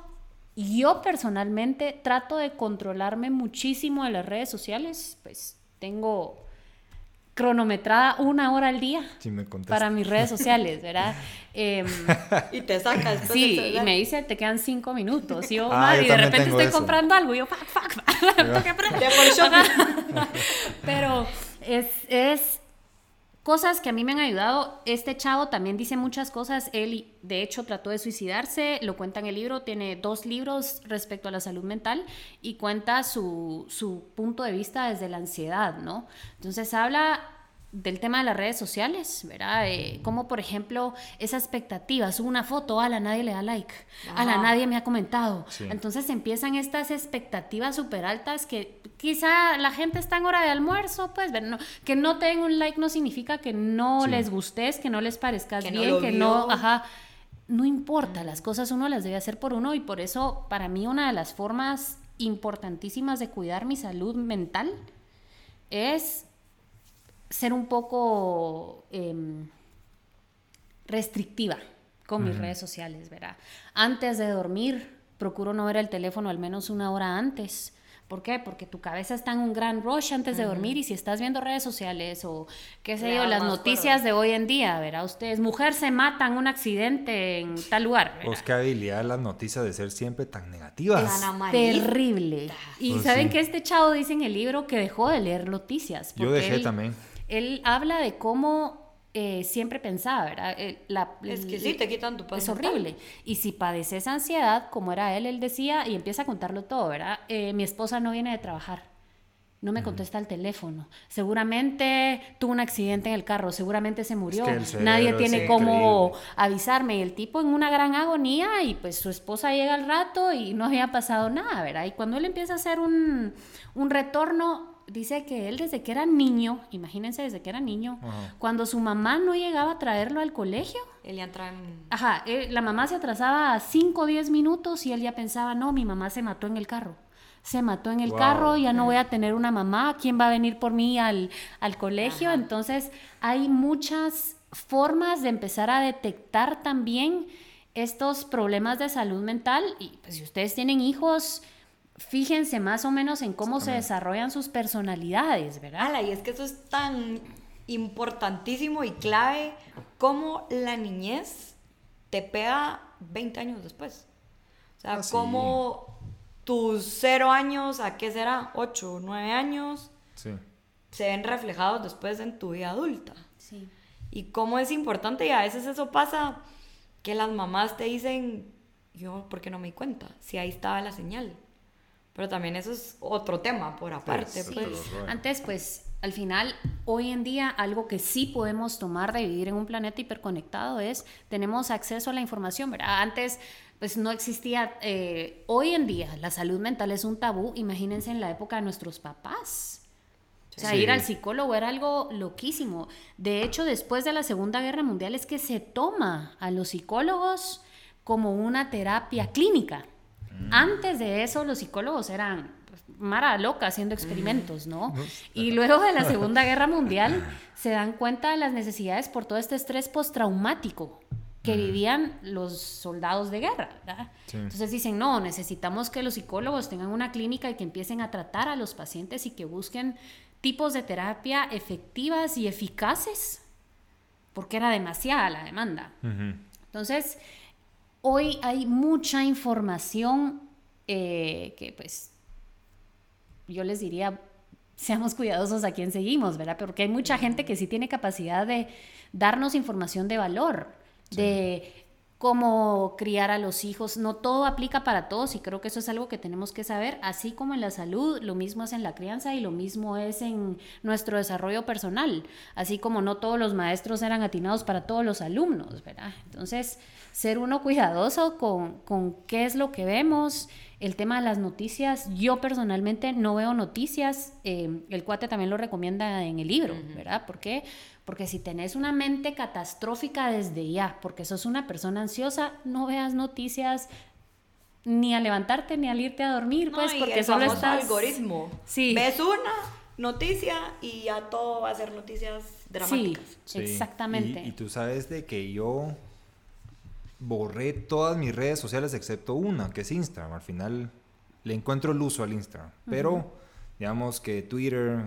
Yo personalmente trato de controlarme muchísimo de las redes sociales. Pues tengo cronometrada una hora al día para mis redes sociales, ¿verdad? Em, y te sacas. Sí, y me dice, te quedan cinco minutos. Y yo, ah, y de repente estoy comprando algo. Y yo, fuck, fuck, Pero es, es Cosas que a mí me han ayudado. Este chavo también dice muchas cosas. Él, de hecho, trató de suicidarse. Lo cuenta en el libro. Tiene dos libros respecto a la salud mental y cuenta su, su punto de vista desde la ansiedad, ¿no? Entonces habla del tema de las redes sociales, ¿verdad? Eh, como por ejemplo esa expectativa, subo una foto, a la nadie le da like, a la nadie me ha comentado. Entonces empiezan estas expectativas súper altas que quizá la gente está en hora de almuerzo, pues ver, que no tengan un like no significa que no les gustes, que no les parezcas bien, que no, ajá, no importa, las cosas uno las debe hacer por uno y por eso para mí una de las formas importantísimas de cuidar mi salud mental es ser un poco em, restrictiva con mis redes sociales, ¿verdad? Antes de dormir, procuro no ver el teléfono al menos una hora antes. ¿Por qué? Porque tu cabeza está en un gran rush antes de dormir y si estás viendo redes sociales o qué sé yo, las noticias de hoy en día, ¿verdad? Ustedes, mujer se mata en un accidente en tal lugar. Pues qué habilidad las noticias de ser siempre tan negativas. Terrible. Y pues saben que este chavo dice en el libro que dejó de leer noticias. Yo dejé también él habla de cómo eh, siempre pensaba, ¿verdad? Eh, es que sí, te quitan tu paz. Es horrible. Y si padeces ansiedad, como era él, él decía, y empieza a contarlo todo, ¿verdad? Eh, mi esposa no viene de trabajar. No me contesta el teléfono. Seguramente tuvo un accidente en el carro, seguramente se murió. Nadie tiene cómo avisarme. Y el tipo en una gran agonía y pues su esposa llega al rato y no había pasado nada, ¿verdad? Y cuando él empieza a hacer un, un retorno, dice que él desde que era niño, imagínense desde que era niño, cuando su mamá no llegaba a traerlo al colegio. Él ya entraba en... Ajá, eh, la mamá se atrasaba 5 o 10 minutos y él ya pensaba, no, mi mamá se mató en el carro. Se mató en el carro, ya no voy a tener una mamá, ¿quién va a venir por mí al, al colegio? Entonces hay muchas formas de empezar a detectar también estos problemas de salud mental y pues si ustedes tienen hijos, fíjense más o menos en cómo se desarrollan sus personalidades, ¿verdad? y es que eso es tan importantísimo y clave como la niñez te pega 20 años después. O sea, ah, como tus cero años, ¿a qué será? 8 o 9 años, se ven reflejados después en tu vida adulta. Sí. Y cómo es importante, y a veces eso pasa, que las mamás te dicen, yo, ¿por qué no me di cuenta? Si ahí estaba la señal. Pero también eso es otro tema por aparte. pues. Antes, pues, al final, hoy en día, algo que sí podemos tomar de vivir en un planeta hiperconectado es, tenemos acceso a la información, ¿verdad? Antes, pues no existía, eh, hoy en día la salud mental es un tabú, imagínense en la época de nuestros papás. O sea, ir al psicólogo era algo loquísimo. De hecho, después de la Segunda Guerra Mundial es que se toma a los psicólogos como una terapia clínica. Antes de eso, los psicólogos eran pues, mara loca haciendo experimentos, ¿no? Y luego de la Segunda Guerra Mundial se dan cuenta de las necesidades por todo este estrés postraumático que vivían los soldados de guerra, ¿verdad? Entonces dicen, no, necesitamos que los psicólogos tengan una clínica y que empiecen a tratar a los pacientes y que busquen tipos de terapia efectivas y eficaces, porque era demasiada la demanda. Entonces, hoy hay mucha información eh, que pues yo les diría, seamos cuidadosos a quién seguimos, ¿verdad? Porque hay mucha gente que sí tiene capacidad de darnos información de valor, de cómo criar a los hijos. No todo aplica para todos y creo que eso es algo que tenemos que saber, así como en la salud, lo mismo es en la crianza y lo mismo es en nuestro desarrollo personal, así como no todos los maestros eran atinados para todos los alumnos, ¿verdad? Entonces, ser uno cuidadoso con, con qué es lo que vemos, el tema de las noticias, yo personalmente no veo noticias, eh, el cuate también lo recomienda en el libro, ¿verdad? Porque si tenés una mente catastrófica desde ya, porque sos una persona ansiosa, no veas noticias ni a levantarte ni al irte a dormir, pues, porque el solo estás... algoritmo. Sí. Ves una noticia y ya todo va a ser noticias dramáticas. Sí, exactamente. Y, y tú sabes de que yo borré todas mis redes sociales excepto una, que es Instagram. Al final le encuentro el uso al Instagram. Pero digamos que Twitter,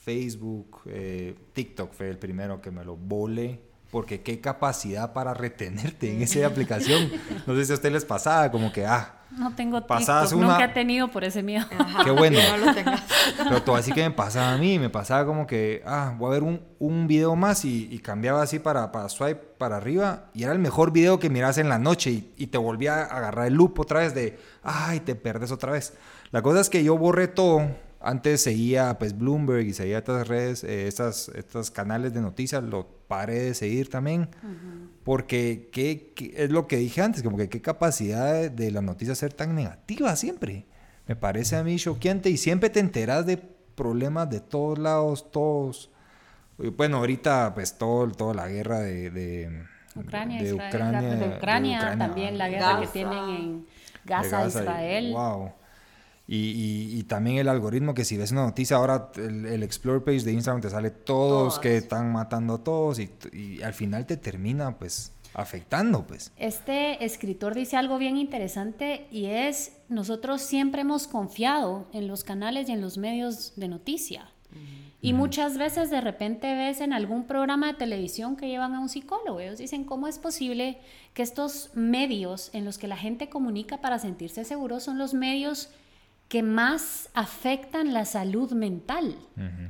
Facebook, eh, TikTok fue el primero que me lo volé. porque qué capacidad para retenerte en esa aplicación. No sé si a ustedes les pasaba, como que, ah, no tengo TikTok, una... nunca he tenido por ese miedo. Qué bueno. no lo tengas. Pero todo así que me pasaba a mí, me pasaba como que, ah, voy a ver un, un video más y, cambiaba así para, para swipe para arriba y era el mejor video que miras en la noche y, y, te volvía a agarrar el loop otra vez de, ay, te perdes otra vez. La cosa es que yo borré todo antes seguía pues Bloomberg y seguía estas redes, eh, estas, estos canales de noticias, lo paré de seguir también, porque ¿qué, es lo que dije antes, como que qué capacidad de, las noticias ser tan negativa siempre. Me parece a mí choqueante y siempre te enteras de problemas de todos lados, todos. Bueno, ahorita pues todo, toda la guerra de, Ucrania, de, Ucrania, también la guerra que tienen en Gaza, Israel. Wow. Y, también el algoritmo que si ves una noticia, ahora el, el Explore page de Instagram te sale todos, que están matando a todos y, al final te termina pues afectando pues. Este escritor dice algo bien interesante y es, nosotros siempre hemos confiado en los canales y en los medios de noticia. Y muchas veces de repente ves en algún programa de televisión que llevan a un psicólogo. Ellos dicen, ¿cómo es posible que estos medios en los que la gente comunica para sentirse seguros son los medios que más afectan la salud mental,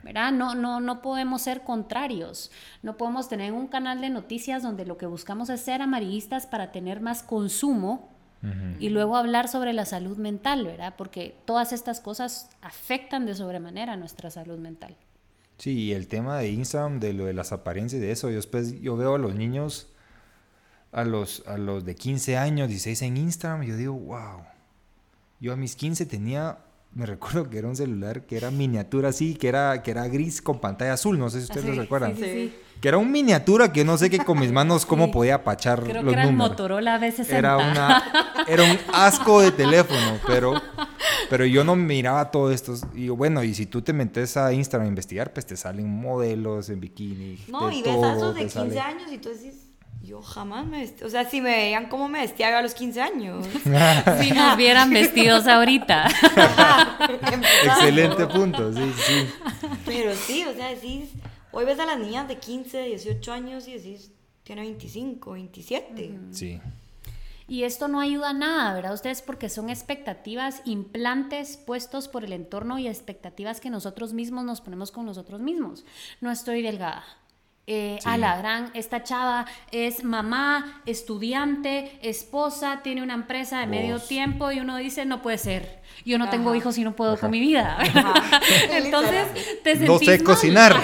¿verdad? No, no, no podemos ser contrarios, no podemos tener un canal de noticias donde lo que buscamos es ser amarillistas para tener más consumo y luego hablar sobre la salud mental, ¿verdad? Porque todas estas cosas afectan de sobremanera nuestra salud mental. Sí, y el tema de Instagram, de lo de las apariencias de eso, yo después yo veo a los niños, a los, a los de 15 años, 16 en Instagram, y yo digo, wow yo a mis 15 tenía, me recuerdo que era un celular que era miniatura así, que era, que era gris con pantalla azul, no sé si ustedes lo recuerdan. Sí, sí, Que era un miniatura que no sé qué con mis manos cómo podía apachar Creo los que era El Motorola B60. Era, una, era un asco de teléfono, pero, pero yo no miraba todo esto. Y bueno, y si tú te metes a Instagram a investigar, pues te salen modelos en bikini. No, y ves a esos de 15 años y tú decís yo jamás me vestí. O sea, si me veían cómo me vestía a los 15 años. si nos vieran vestidos ahorita. Excelente punto, sí, sí. Pero sí, o sea, decís. Hoy ves a las niñas de 15, 18 años y decís, tiene 25, 27. Sí. Y esto no ayuda a nada, ¿verdad? Ustedes porque son expectativas, implantes puestos por el entorno y expectativas que nosotros mismos nos ponemos con nosotros mismos. No estoy delgada, eh, a la gran, esta chava es mamá, estudiante, esposa, tiene una empresa de medio tiempo y uno dice, no puede ser, yo no tengo hijos y no puedo con mi vida. Entonces te sentís No sé cocinar.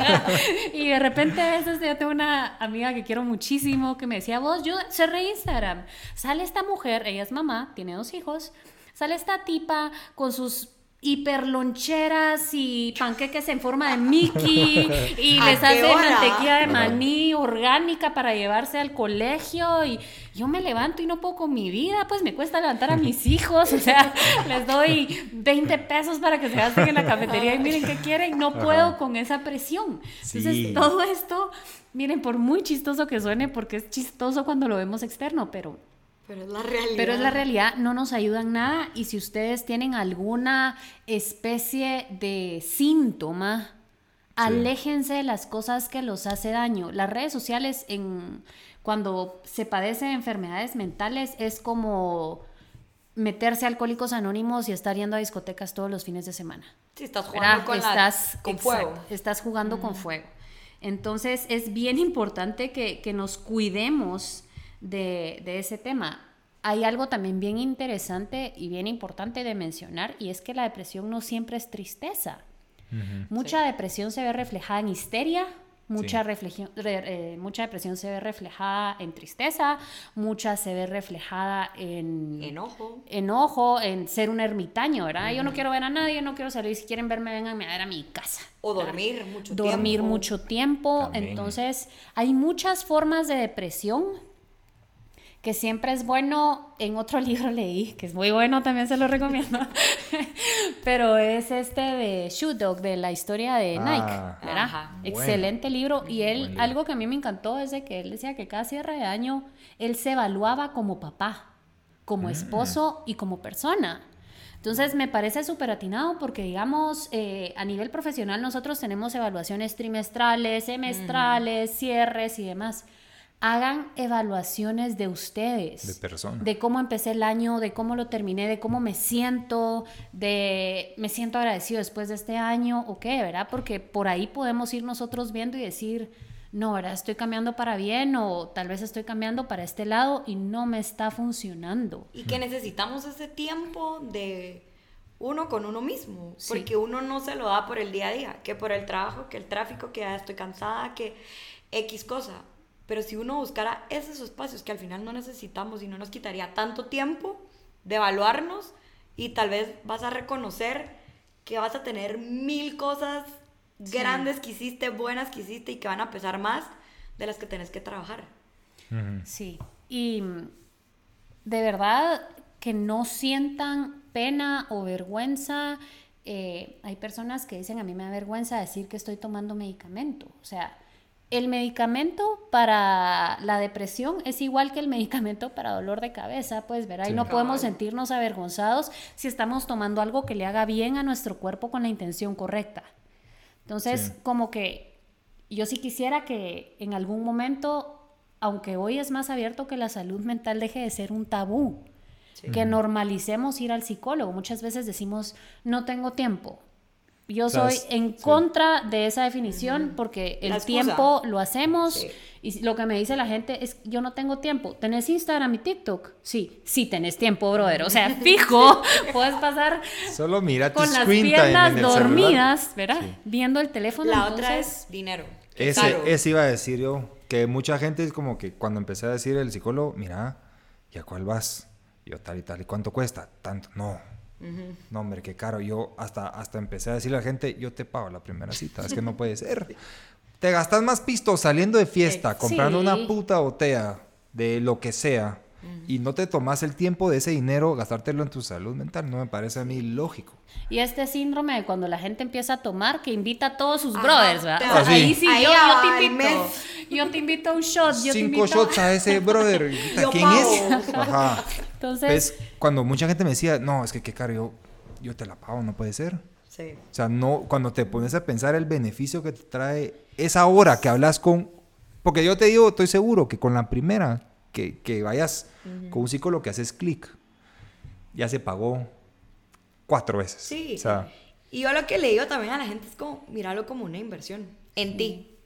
y de repente a veces yo tengo una amiga que quiero muchísimo que me decía, vos, yo cerré Instagram, sale esta mujer, ella es mamá, tiene dos hijos, sale esta tipa con sus hiperloncheras y panqueques en forma de Mickey y les hace mantequilla de maní orgánica para llevarse al colegio y yo me levanto y no puedo con mi vida, pues me cuesta levantar a mis hijos, o sea, les doy 20 pesos para que se gasten en la cafetería y miren qué quieren, no puedo con esa presión. Entonces, todo esto, miren, por muy chistoso que suene, porque es chistoso cuando lo vemos externo, pero pero es la realidad. Pero es la realidad, no nos ayudan nada. Y si ustedes tienen alguna especie de síntoma, aléjense de las cosas que los hace daño. Las redes sociales, en, cuando se padece de enfermedades mentales, es como meterse a alcohólicos anónimos y estar yendo a discotecas todos los fines de semana. Sí, estás jugando con, estás, fuego. Estás jugando con fuego. Entonces es bien importante que, que nos cuidemos de, ese tema. Hay algo también bien interesante y bien importante de mencionar y es que la depresión no siempre es tristeza. Mucha depresión se ve reflejada en histeria, Mucha, eh, mucha depresión se ve reflejada en tristeza, mucha se ve reflejada en enojo, enojo en ser un ermitaño, ¿verdad? Yo no quiero ver a nadie, no quiero salir, si quieren verme, vengan a ver a mi casa. O dormir mucho tiempo. Dormir mucho tiempo. Entonces, hay muchas formas de depresión que siempre es bueno, en otro libro leí, que es muy bueno, también se lo recomiendo, pero es este de Shoe Dog, de la historia de ah. Nike, ¿verdad? Excelente libro, y él, algo que a mí me encantó es de que él decía que cada cierre de año él se evaluaba como papá, como mm. esposo y como persona. Entonces me parece súper atinado porque, digamos, eh, a nivel profesional nosotros tenemos evaluaciones trimestrales, semestrales, cierres y demás. Hagan evaluaciones de ustedes. De persona. De cómo empecé el año, de cómo lo terminé, de cómo me siento, de me siento agradecido después de este año o qué, ¿verdad? Porque por ahí podemos ir nosotros viendo y decir, no, ¿verdad? Estoy cambiando para bien o tal vez estoy cambiando para este lado y no me está funcionando. Y que necesitamos ese tiempo de uno con uno mismo, porque uno no se lo da por el día a día, que por el trabajo, que el tráfico, que ya estoy cansada, que X cosa. Pero si uno buscara esos espacios que al final no necesitamos y no nos quitaría tanto tiempo de evaluarnos y tal vez vas a reconocer que vas a tener mil cosas grandes que hiciste, buenas que hiciste y que van a pesar más de las que tenés que trabajar. Sí, y de verdad que no sientan pena o vergüenza. Eh, hay personas que dicen, a mí me da vergüenza decir que estoy tomando medicamento. O sea, el medicamento para la depresión es igual que el medicamento para dolor de cabeza, pues verá, y no podemos sentirnos avergonzados si estamos tomando algo que le haga bien a nuestro cuerpo con la intención correcta. Entonces, como que yo sí quisiera que en algún momento, aunque hoy es más abierto que la salud mental deje de ser un tabú, que normalicemos ir al psicólogo. Muchas veces decimos, no tengo tiempo. Yo soy en contra de esa definición porque el tiempo lo hacemos y lo que me dice la gente es, yo no tengo tiempo. ¿Tenés Instagram y TikTok? Sí, sí tenés tiempo, brother. O sea, fijo, puedes pasar Solo mira con las piernas dormidas, ¿verdad? Viendo el teléfono. La otra es dinero. Ese, ese iba a decir yo, que mucha gente es como que cuando empecé a decir el psicólogo, mira, ¿y a cuál vas? Yo tal y tal, ¿y cuánto cuesta? Tanto, no. No, hombre, qué caro. Yo hasta, hasta empecé a decirle a la gente, yo te pago la primera cita. Es que no puede ser. Te gastas más pisto saliendo de fiesta, comprando una puta botella de lo que sea, y no te tomas el tiempo de ese dinero, gastártelo en tu salud mental, no me parece a mí lógico. Y este síndrome de cuando la gente empieza a tomar, que invita a todos sus brothers, ¿verdad? ahí sí, yo, te invito. Yo te invito a un shot. Yo Cinco shots a ese brother. ¿Quién es? Ajá. Entonces. cuando mucha gente me decía, no, es que qué caro, yo, yo te la pago, no puede ser. Sí. O sea, no, cuando te pones a pensar el beneficio que te trae esa hora que hablas con. Porque yo te digo, estoy seguro que con la primera que, que vayas con un psicólogo que haces clic, ya se pagó cuatro veces. Sí. y yo lo que le digo también a la gente es como, míralo como una inversión en ti.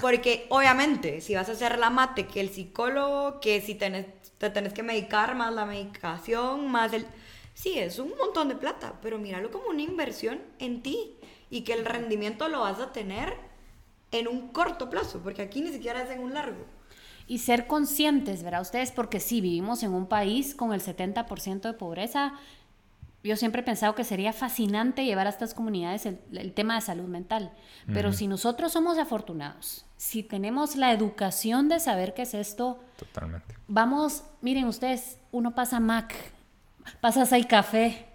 Porque obviamente, si vas a hacer la mate, que el psicólogo, que si tenés, te tenés que medicar, más la medicación, más el... Sí, es un montón de plata, pero míralo como una inversión en ti y que el rendimiento lo vas a tener en un corto plazo, porque aquí ni siquiera es en un largo. Y ser conscientes, ¿verdad? Ustedes, porque sí, vivimos en un país con el 70% de pobreza, yo siempre he pensado que sería fascinante llevar a estas comunidades el, tema de salud mental, pero si nosotros somos afortunados, si tenemos la educación de saber qué es esto, Totalmente. vamos, miren ustedes, uno pasa Mac, pasas ahí café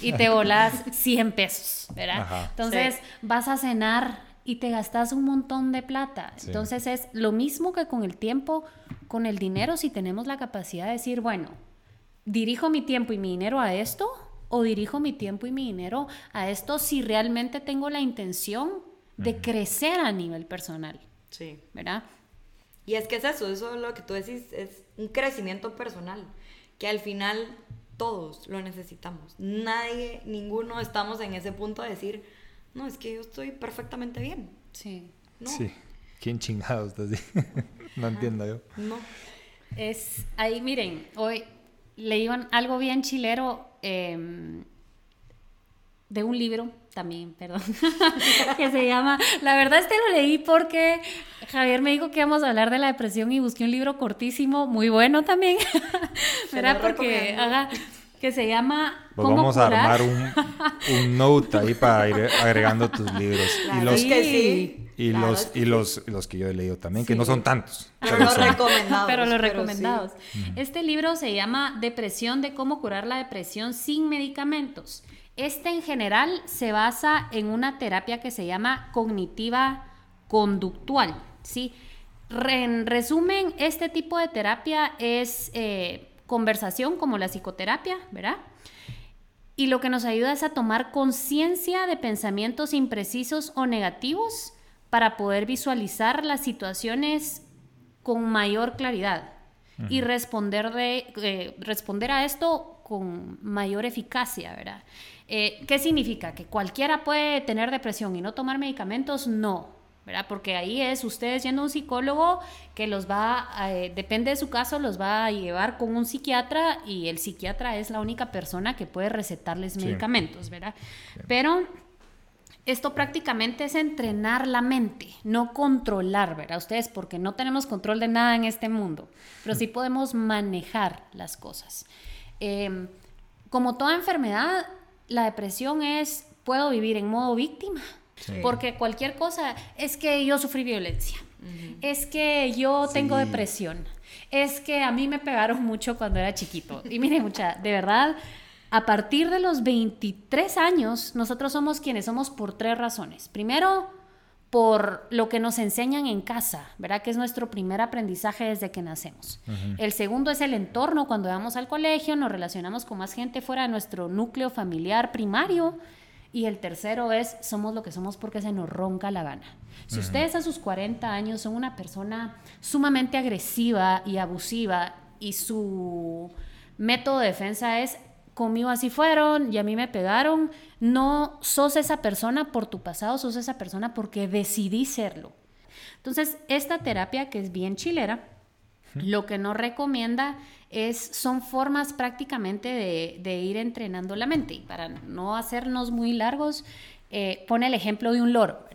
y te volas 100 pesos, ¿verdad? Entonces vas a cenar y te gastas un montón de plata. Entonces es lo mismo que con el tiempo, con el dinero, si tenemos la capacidad de decir, bueno, dirijo mi tiempo y mi dinero a esto o dirijo mi tiempo y mi dinero a esto si realmente tengo la intención de crecer a nivel personal. Sí. ¿Verdad? Y es que es eso, eso es lo que tú decís, es un crecimiento personal, que al final todos lo necesitamos. Nadie, ninguno estamos en ese punto de decir, no, es que yo estoy perfectamente bien. Sí. No. Sí. ¿Quién chingados? no entiendo yo. No. Es ahí, miren, hoy leían algo bien chilero Em, de un libro también, perdón, que se llama, la verdad este lo leí porque Javier me dijo que íbamos a hablar de la depresión y busqué un libro cortísimo, muy bueno también, ¿verdad? Porque haga que se llama pues vamos a armar un, un, note ahí para ir agregando tus libros y los que sí y, los, y los, los, que yo he leído también, que no son tantos. Pero, los recomendados. Pero los recomendados. Este libro se llama Depresión de cómo curar la depresión sin medicamentos. Este en general se basa en una terapia que se llama cognitiva conductual. ¿sí? en resumen, este tipo de terapia es eh, conversación como la psicoterapia, ¿verdad? y lo que nos ayuda es a tomar conciencia de pensamientos imprecisos o negativos para poder visualizar las situaciones con mayor claridad y responder, de, eh, responder a esto con mayor eficacia, ¿verdad? Eh, ¿Qué significa? ¿Que cualquiera puede tener depresión y no tomar medicamentos? No, ¿verdad? Porque ahí es ustedes yendo a un psicólogo que los va, eh, depende de su caso, los va a llevar con un psiquiatra y el psiquiatra es la única persona que puede recetarles medicamentos, ¿verdad? Pero esto prácticamente es entrenar la mente, no controlar, ¿verdad? Ustedes, porque no tenemos control de nada en este mundo, pero sí podemos manejar las cosas. Em, como toda enfermedad, la depresión es, puedo vivir en modo víctima, porque cualquier cosa es que yo sufrí violencia, es que yo tengo depresión, es que a mí me pegaron mucho cuando era chiquito. Y mire, mucha, de verdad, a partir de los 23 años, nosotros somos quienes somos por tres razones. Primero, por lo que nos enseñan en casa, ¿verdad? Que es nuestro primer aprendizaje desde que nacemos. El segundo es el entorno, cuando vamos al colegio, nos relacionamos con más gente fuera de nuestro núcleo familiar primario. Y el tercero es, somos lo que somos porque se nos ronca la gana. Si ustedes a sus 40 años son una persona sumamente agresiva y abusiva y su método de defensa es conmigo así fueron y a mí me pegaron. No sos esa persona por tu pasado, sos esa persona porque decidí serlo. Entonces, esta terapia que es bien chilera, lo que nos recomienda es, son formas prácticamente de, ir entrenando la mente. Y para no hacernos muy largos, eh, pone el ejemplo de un loro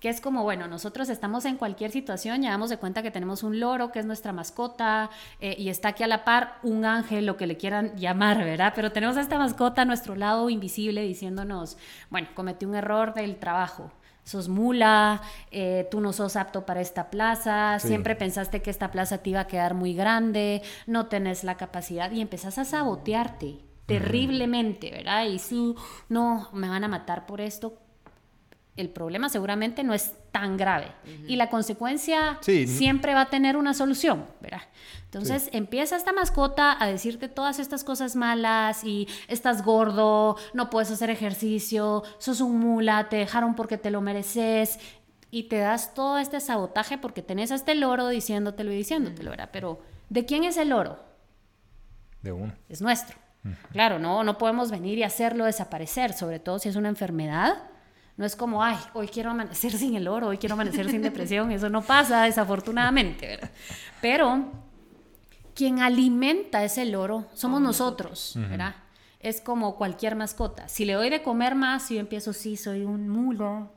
que es como, bueno, nosotros estamos en cualquier situación, ya damos de cuenta que tenemos un loro, que es nuestra mascota, eh, y está aquí a la par un ángel, lo que le quieran llamar, ¿verdad? Pero tenemos a esta mascota a nuestro lado invisible diciéndonos, bueno, cometí un error del trabajo, sos mula, eh, tú no sos apto para esta plaza, siempre pensaste que esta plaza te iba a quedar muy grande, no tenés la capacidad y empezás a sabotearte terriblemente, ¿verdad? Y si no, me van a matar por esto, el problema seguramente no es tan grave y la consecuencia siempre va a tener una solución, ¿verdad? Entonces empieza esta mascota a decirte todas estas cosas malas y estás gordo, no puedes hacer ejercicio, sos un mula, te dejaron porque te lo mereces y te das todo este sabotaje porque tenés a este loro diciéndotelo y diciéndotelo, ¿verdad? Pero ¿de quién es el loro? De uno. Es nuestro. Claro, no, no podemos venir y hacerlo desaparecer, sobre todo si es una enfermedad no es como, ay, hoy quiero amanecer sin el oro, hoy quiero amanecer sin depresión. Eso no pasa, desafortunadamente, ¿verdad? Pero quien alimenta ese loro somos nosotros, ¿verdad? Es como cualquier mascota. Si le doy de comer más, yo empiezo, sí, soy un mulo,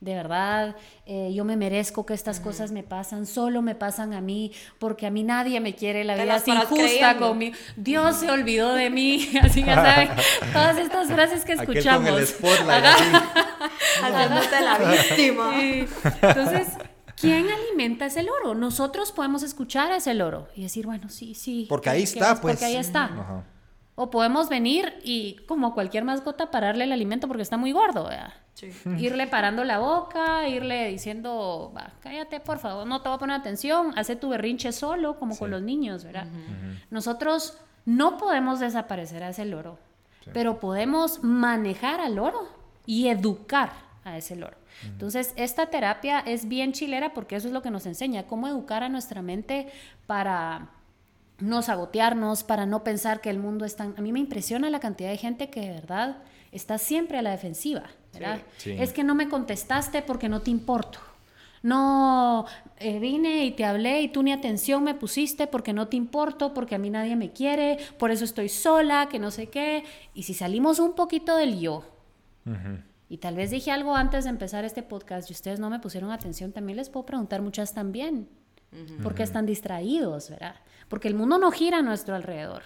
de verdad, eh, yo me merezco que estas cosas me pasan, solo me pasan a mí, porque a mí nadie me quiere, la vida es injusta conmigo, Dios se olvidó de mí, así ya saben, todas estas frases que escuchamos. Haciéndote la víctima. Entonces, ¿quién alimenta ese loro? Nosotros podemos escuchar a ese loro y decir, bueno, sí, sí. Porque ahí está, pues. Porque ahí está. O podemos venir y, como cualquier mascota, pararle el alimento porque está muy gordo, ¿verdad? Irle parando la boca, irle diciendo, va, cállate por favor, no te voy a poner atención, hace tu berrinche solo, como con los niños, ¿verdad? Nosotros no podemos desaparecer a ese loro, pero podemos manejar al loro y educar a ese loro. Entonces, esta terapia es bien chilera porque eso es lo que nos enseña, cómo educar a nuestra mente para no sabotearnos, para no pensar que el mundo es tan... A mí me impresiona la cantidad de gente que de verdad está siempre a la defensiva, ¿verdad? Es que no me contestaste porque no te importo. No eh, vine y te hablé y tú ni atención me pusiste porque no te importo, porque a mí nadie me quiere, por eso estoy sola, que no sé qué. Y si salimos un poquito del yo, y tal vez dije algo antes de empezar este podcast y ustedes no me pusieron atención, también les puedo preguntar muchas también. ¿Por qué están distraídos, verdad? Porque el mundo no gira a nuestro alrededor.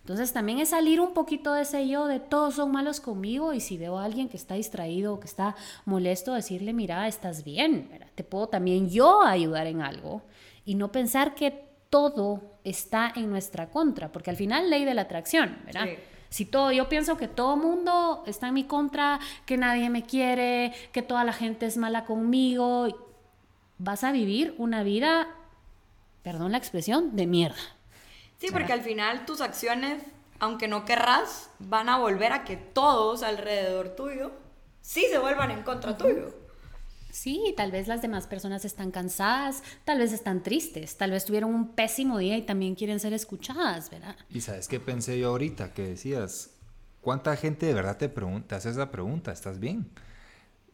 Entonces también es salir un poquito de ese yo de todos son malos conmigo y si veo a alguien que está distraído o que está molesto, decirle, mira, estás bien, te puedo también yo ayudar en algo y no pensar que todo está en nuestra contra, porque al final ley de la atracción, ¿verdad? Si todo, yo pienso que todo mundo está en mi contra, que nadie me quiere, que toda la gente es mala conmigo, vas a vivir una vida, perdón la expresión, de mierda. Sí, porque al final tus acciones aunque no querrás, van a volver a que todos alrededor tuyo sí se vuelvan en contra tuyo. Sí, tal vez las demás personas están cansadas, tal vez están tristes, tal vez tuvieron un pésimo día y también quieren ser escuchadas, ¿verdad? Y sabes qué pensé yo ahorita, que decías, ¿cuánta gente de verdad te, pregunta, hace esa pregunta? ¿Estás bien?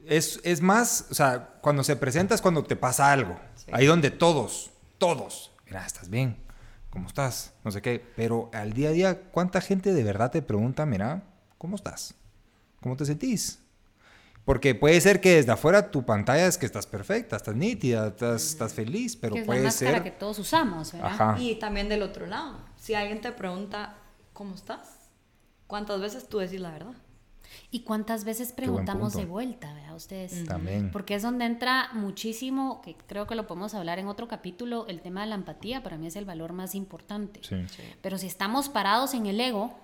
Es, es, más, o sea, cuando se presenta es cuando te pasa algo. Ahí donde todos, todos, mira, ¿estás bien? ¿Cómo estás? No sé qué. Pero al día a día, ¿cuánta gente de verdad te pregunta, mira, ¿cómo estás? ¿Cómo te sentís? Porque puede ser que desde afuera tu pantalla es que estás perfecta, estás nítida, estás, estás feliz, pero que es puede la ser... que todos usamos, ¿verdad? Y también del otro lado, si alguien te pregunta, ¿cómo estás? ¿Cuántas veces tú decís la verdad? ¿Y cuántas veces preguntamos de vuelta, ¿verdad? Ustedes. También. Porque es donde entra muchísimo, que creo que lo podemos hablar en otro capítulo, el tema de la empatía, para mí es el valor más importante. Sí. Pero si estamos parados en el ego,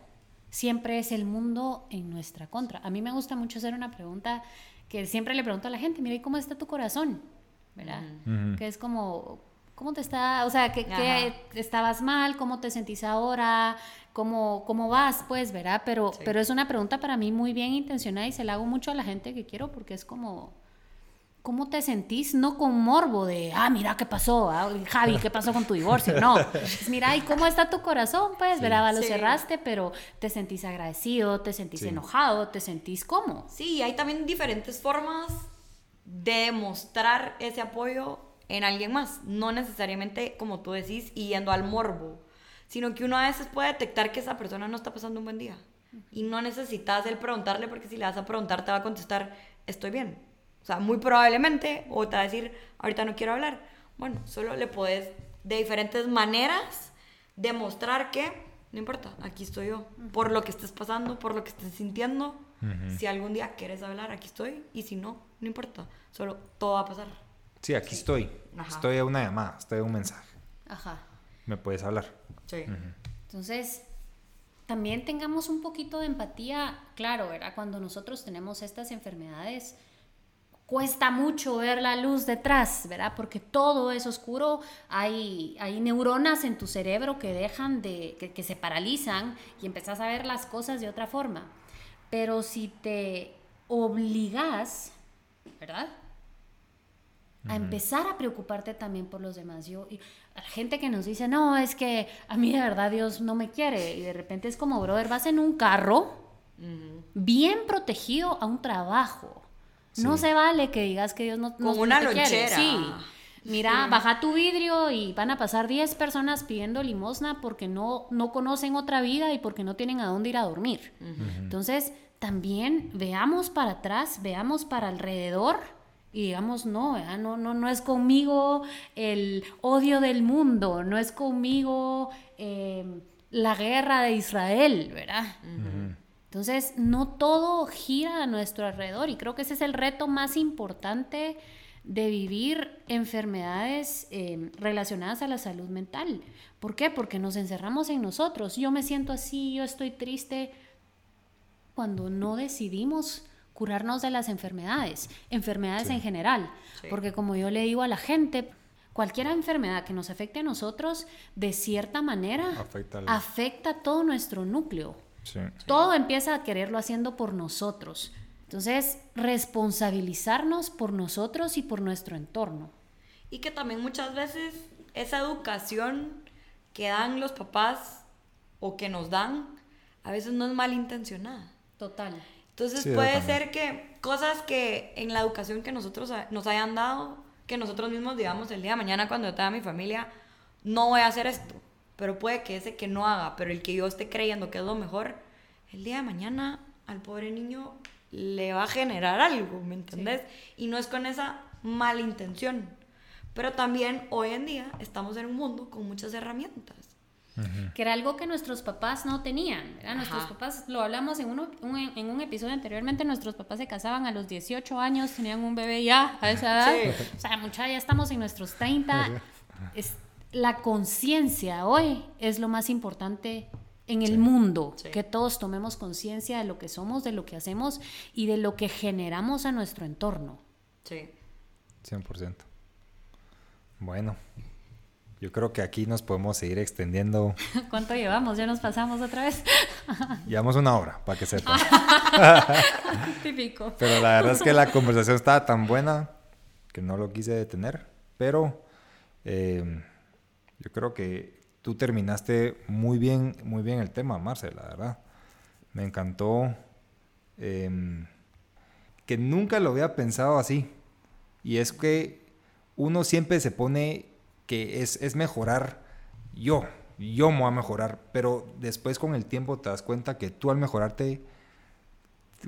siempre es el mundo en nuestra contra. A mí me gusta mucho hacer una pregunta que siempre le pregunto a la gente, mira, ¿y cómo está tu corazón? ¿Verdad? Que es como, ¿cómo te está? O sea, ¿qué, estabas mal? ¿Cómo te sentís ahora? ¿Cómo, cómo vas? Pues, ¿verdad? Pero, pero es una pregunta para mí muy bien intencionada y se la hago mucho a la gente que quiero porque es como ¿Cómo te sentís? No con morbo de, ah, mira qué pasó, ah, Javi, ¿qué pasó con tu divorcio? No, mira, ¿y cómo está tu corazón? Pues, sí, ¿verdad? Lo cerraste, pero te sentís agradecido, te sentís enojado, te sentís cómo. Sí, hay también diferentes formas de mostrar ese apoyo en alguien más. No necesariamente, como tú decís, yendo al morbo, sino que uno a veces puede detectar que esa persona no está pasando un buen día. Y no necesitas el preguntarle, porque si le vas a preguntar, te va a contestar, estoy bien o sea, muy probablemente, o te va a decir, ahorita no quiero hablar. Bueno, solo le puedes de diferentes maneras demostrar que, no importa, aquí estoy yo. Por lo que estés pasando, por lo que estés sintiendo. Si algún día quieres hablar, aquí estoy. Y si no, no importa. Solo todo va a pasar. Sí, aquí estoy. Estoy a una llamada, estoy a un mensaje. Ajá. Me puedes hablar. Sí. Entonces, también tengamos un poquito de empatía, claro, ¿verdad? Cuando nosotros tenemos estas enfermedades, cuesta mucho ver la luz detrás, ¿verdad? Porque todo es oscuro, hay, hay neuronas en tu cerebro que dejan de, que, se paralizan y empezás a ver las cosas de otra forma. Pero si te obligas, ¿verdad? A empezar a preocuparte también por los demás. Yo, y la gente que nos dice, no, es que a mí de verdad Dios no me quiere. Y de repente es como, brother, vas en un carro bien protegido a un trabajo no se vale que digas que Dios no, Como una lonchera. Sí. Mira, baja tu vidrio y van a pasar 10 personas pidiendo limosna porque no, no conocen otra vida y porque no tienen a dónde ir a dormir. Entonces, también veamos para atrás, veamos para alrededor y digamos, no, no, no, no es conmigo el odio del mundo, no es conmigo eh, la guerra de Israel, ¿verdad? Entonces, no todo gira a nuestro alrededor y creo que ese es el reto más importante de vivir enfermedades eh, relacionadas a la salud mental. ¿Por qué? Porque nos encerramos en nosotros. Yo me siento así, yo estoy triste, cuando no decidimos curarnos de las enfermedades, enfermedades en general. Porque como yo le digo a la gente, cualquier enfermedad que nos afecte a nosotros, de cierta manera, afecta todo nuestro núcleo. Todo empieza a quererlo haciendo por nosotros. Entonces, responsabilizarnos por nosotros y por nuestro entorno. Y que también muchas veces esa educación que dan los papás o que nos dan, a veces no es malintencionada. Total. Entonces puede ser que cosas que en la educación que nosotros nos hayan dado, que nosotros mismos digamos el día de mañana cuando yo tenga mi familia, no voy a hacer esto pero puede que ese que no haga, pero el que yo esté creyendo que es lo mejor, el día de mañana al pobre niño le va a generar algo, ¿me entendés? Y no es con esa mala intención. Pero también hoy en día estamos en un mundo con muchas herramientas. Que era algo que nuestros papás no tenían. Nuestros papás, lo hablamos en, uno, un, en un episodio anteriormente, nuestros papás se casaban a los 18 años, tenían un bebé ya a esa edad. O sea, mucha, ya estamos en nuestros 30. Es, la conciencia hoy es lo más importante en el mundo, que todos tomemos conciencia de lo que somos, de lo que hacemos y de lo que generamos a nuestro entorno. Sí. 100%. Bueno, Yo creo que aquí nos podemos seguir extendiendo. ¿Cuánto llevamos? ¿Ya nos pasamos otra vez? Llevamos una hora, para que sepan. Típico. Pero la verdad es que la conversación estaba tan buena que no lo quise detener. Pero eh, yo creo que tú terminaste muy bien, muy bien el tema, Marcel, la verdad. Me encantó em, que nunca lo había pensado así. Y es que uno siempre se pone que es, es mejorar yo, yo me voy a mejorar, pero después con el tiempo te das cuenta que tú al mejorarte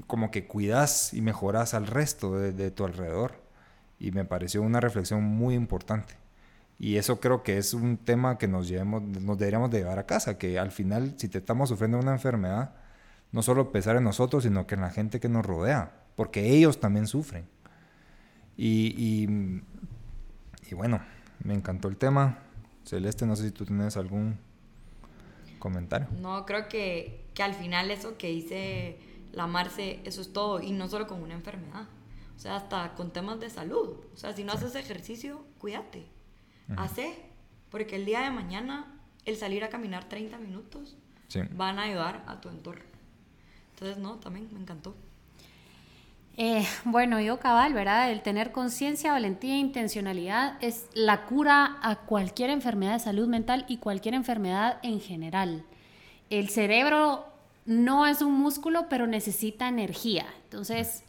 como que cuidas y mejoras al resto de, tu alrededor. Y me pareció una reflexión muy importante. Y eso creo que es un tema que nos, llevemos, nos deberíamos de llevar a casa, que al final si te estamos sufriendo una enfermedad, no solo pesar en nosotros, sino que en la gente que nos rodea, porque ellos también sufren. Y, y bueno, me encantó el tema. Celeste, no sé si tú tienes algún comentario. No, creo que, que al final eso que dice la Marce, eso es todo, y no solo con una enfermedad, o sea, hasta con temas de salud. O sea, si no haces ejercicio, cuídate. Hace, porque el día de mañana el salir a caminar 30 minutos van a ayudar a tu entorno. Entonces, no, también me encantó. Eh, bueno, yo cabal, ¿verdad? El tener conciencia, valentía e intencionalidad es la cura a cualquier enfermedad de salud mental y cualquier enfermedad en general. El cerebro no es un músculo, pero necesita energía. Entonces,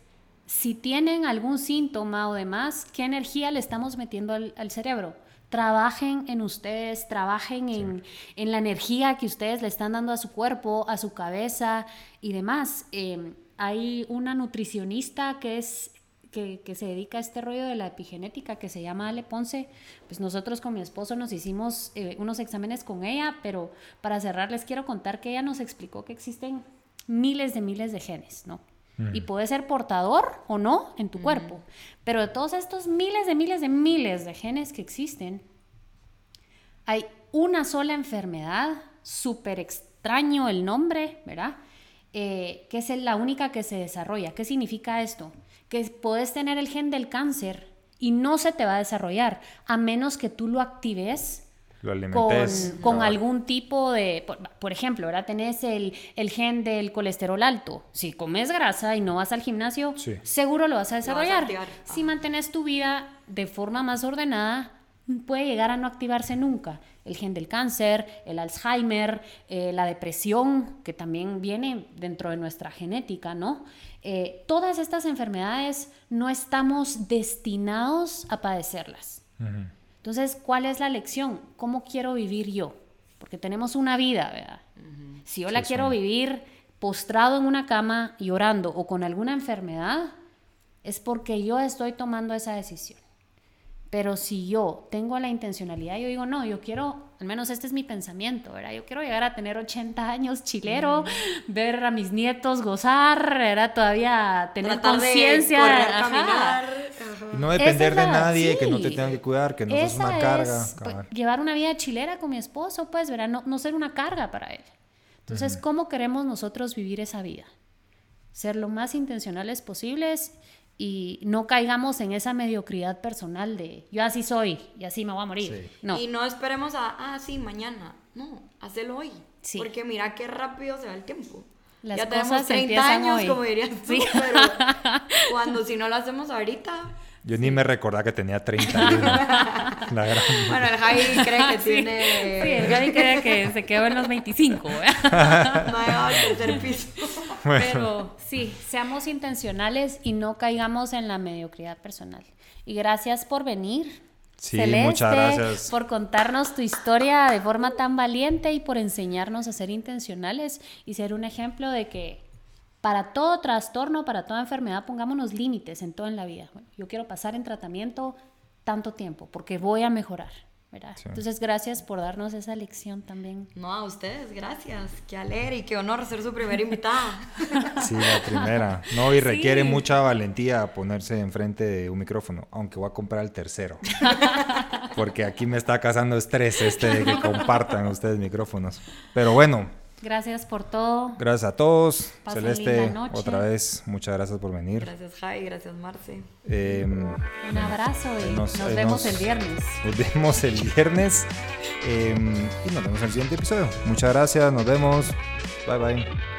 si tienen algún síntoma o demás, ¿qué energía le estamos metiendo al, cerebro? Trabajen en ustedes, trabajen en, en, la energía que ustedes le están dando a su cuerpo, a su cabeza y demás. Eh, hay una nutricionista que es que, se dedica a este rollo de la epigenética que se llama Ale Ponce, pues nosotros con mi esposo nos hicimos eh, unos exámenes con ella, pero para cerrar les quiero contar que ella nos explicó que existen miles de miles de genes, ¿no? Y puede ser portador o no en tu cuerpo, pero de todos estos miles de miles de miles de genes que existen, hay una sola enfermedad, súper extraño el nombre, ¿verdad? Eh, que es la única que se desarrolla. ¿Qué significa esto? Que puedes tener el gen del cáncer y no se te va a desarrollar a menos que tú lo actives con, algún tipo de, por, ejemplo, ahora tenés el, gen del colesterol alto. Si comes grasa y no vas al gimnasio, seguro lo vas a desarrollar. si mantienes tu vida de forma más ordenada, puede llegar a no activarse nunca. El gen del cáncer, el Alzheimer, eh, la depresión, que también viene dentro de nuestra genética, ¿no? Eh, todas estas enfermedades no estamos destinados a padecerlas. Entonces, ¿cuál es la lección? ¿Cómo quiero vivir yo? Porque tenemos una vida, ¿verdad? Si yo la quiero vivir postrado en una cama, llorando o con alguna enfermedad, es porque yo estoy tomando esa decisión. Pero si yo tengo la intencionalidad, yo digo, no, yo quiero, al menos este es mi pensamiento, ¿verdad? Yo quiero llegar a tener 80 años chilero, mm. ver a mis nietos gozar, ¿verdad? Todavía tener conciencia. No depender de nadie, que no te tengan que cuidar, que no seas una carga. Pues, llevar una vida chilera con mi esposo, pues, ¿verdad? No, no ser una carga para él. Entonces, ¿cómo queremos nosotros vivir esa vida? Ser lo más intencionales posibles y no caigamos en esa mediocridad personal de yo así soy y así me voy a morir. No. Y no esperemos a, ah, sí, mañana. No, hazlo hoy. Porque mira qué rápido se va el tiempo. ya tenemos 30 años, como dirías tú, pero cuando si no lo hacemos ahorita, yo ni me recordaba que tenía 30 años. Bueno, el Javi cree que tiene... Sí, el Javi cree que se quedó en los 25. ¿eh? no al tercer piso. Pero sí, seamos intencionales y no caigamos en la mediocridad personal. Y gracias por venir. Sí, muchas gracias. Por contarnos tu historia de forma tan valiente y por enseñarnos a ser intencionales y ser un ejemplo de que para todo trastorno, para toda enfermedad, pongámonos límites en todo en la vida. yo quiero pasar en tratamiento tanto tiempo porque voy a mejorar. Entonces, gracias por darnos esa lección también. No, a ustedes, gracias. Qué alegre y qué honor ser su primera invitada. Sí, la primera. No, y requiere mucha valentía ponerse enfrente de un micrófono, aunque voy a comprar el tercero. Porque aquí me está causando estrés este de que compartan ustedes micrófonos. Pero bueno, Gracias por todo. Gracias a todos. Celeste, otra vez, muchas gracias por venir. Gracias, Jai. Gracias, Marce. Em, Un abrazo y nos, vemos el viernes. Nos vemos el viernes. Em, y nos vemos en el siguiente episodio. Muchas gracias. Nos vemos. Bye, bye.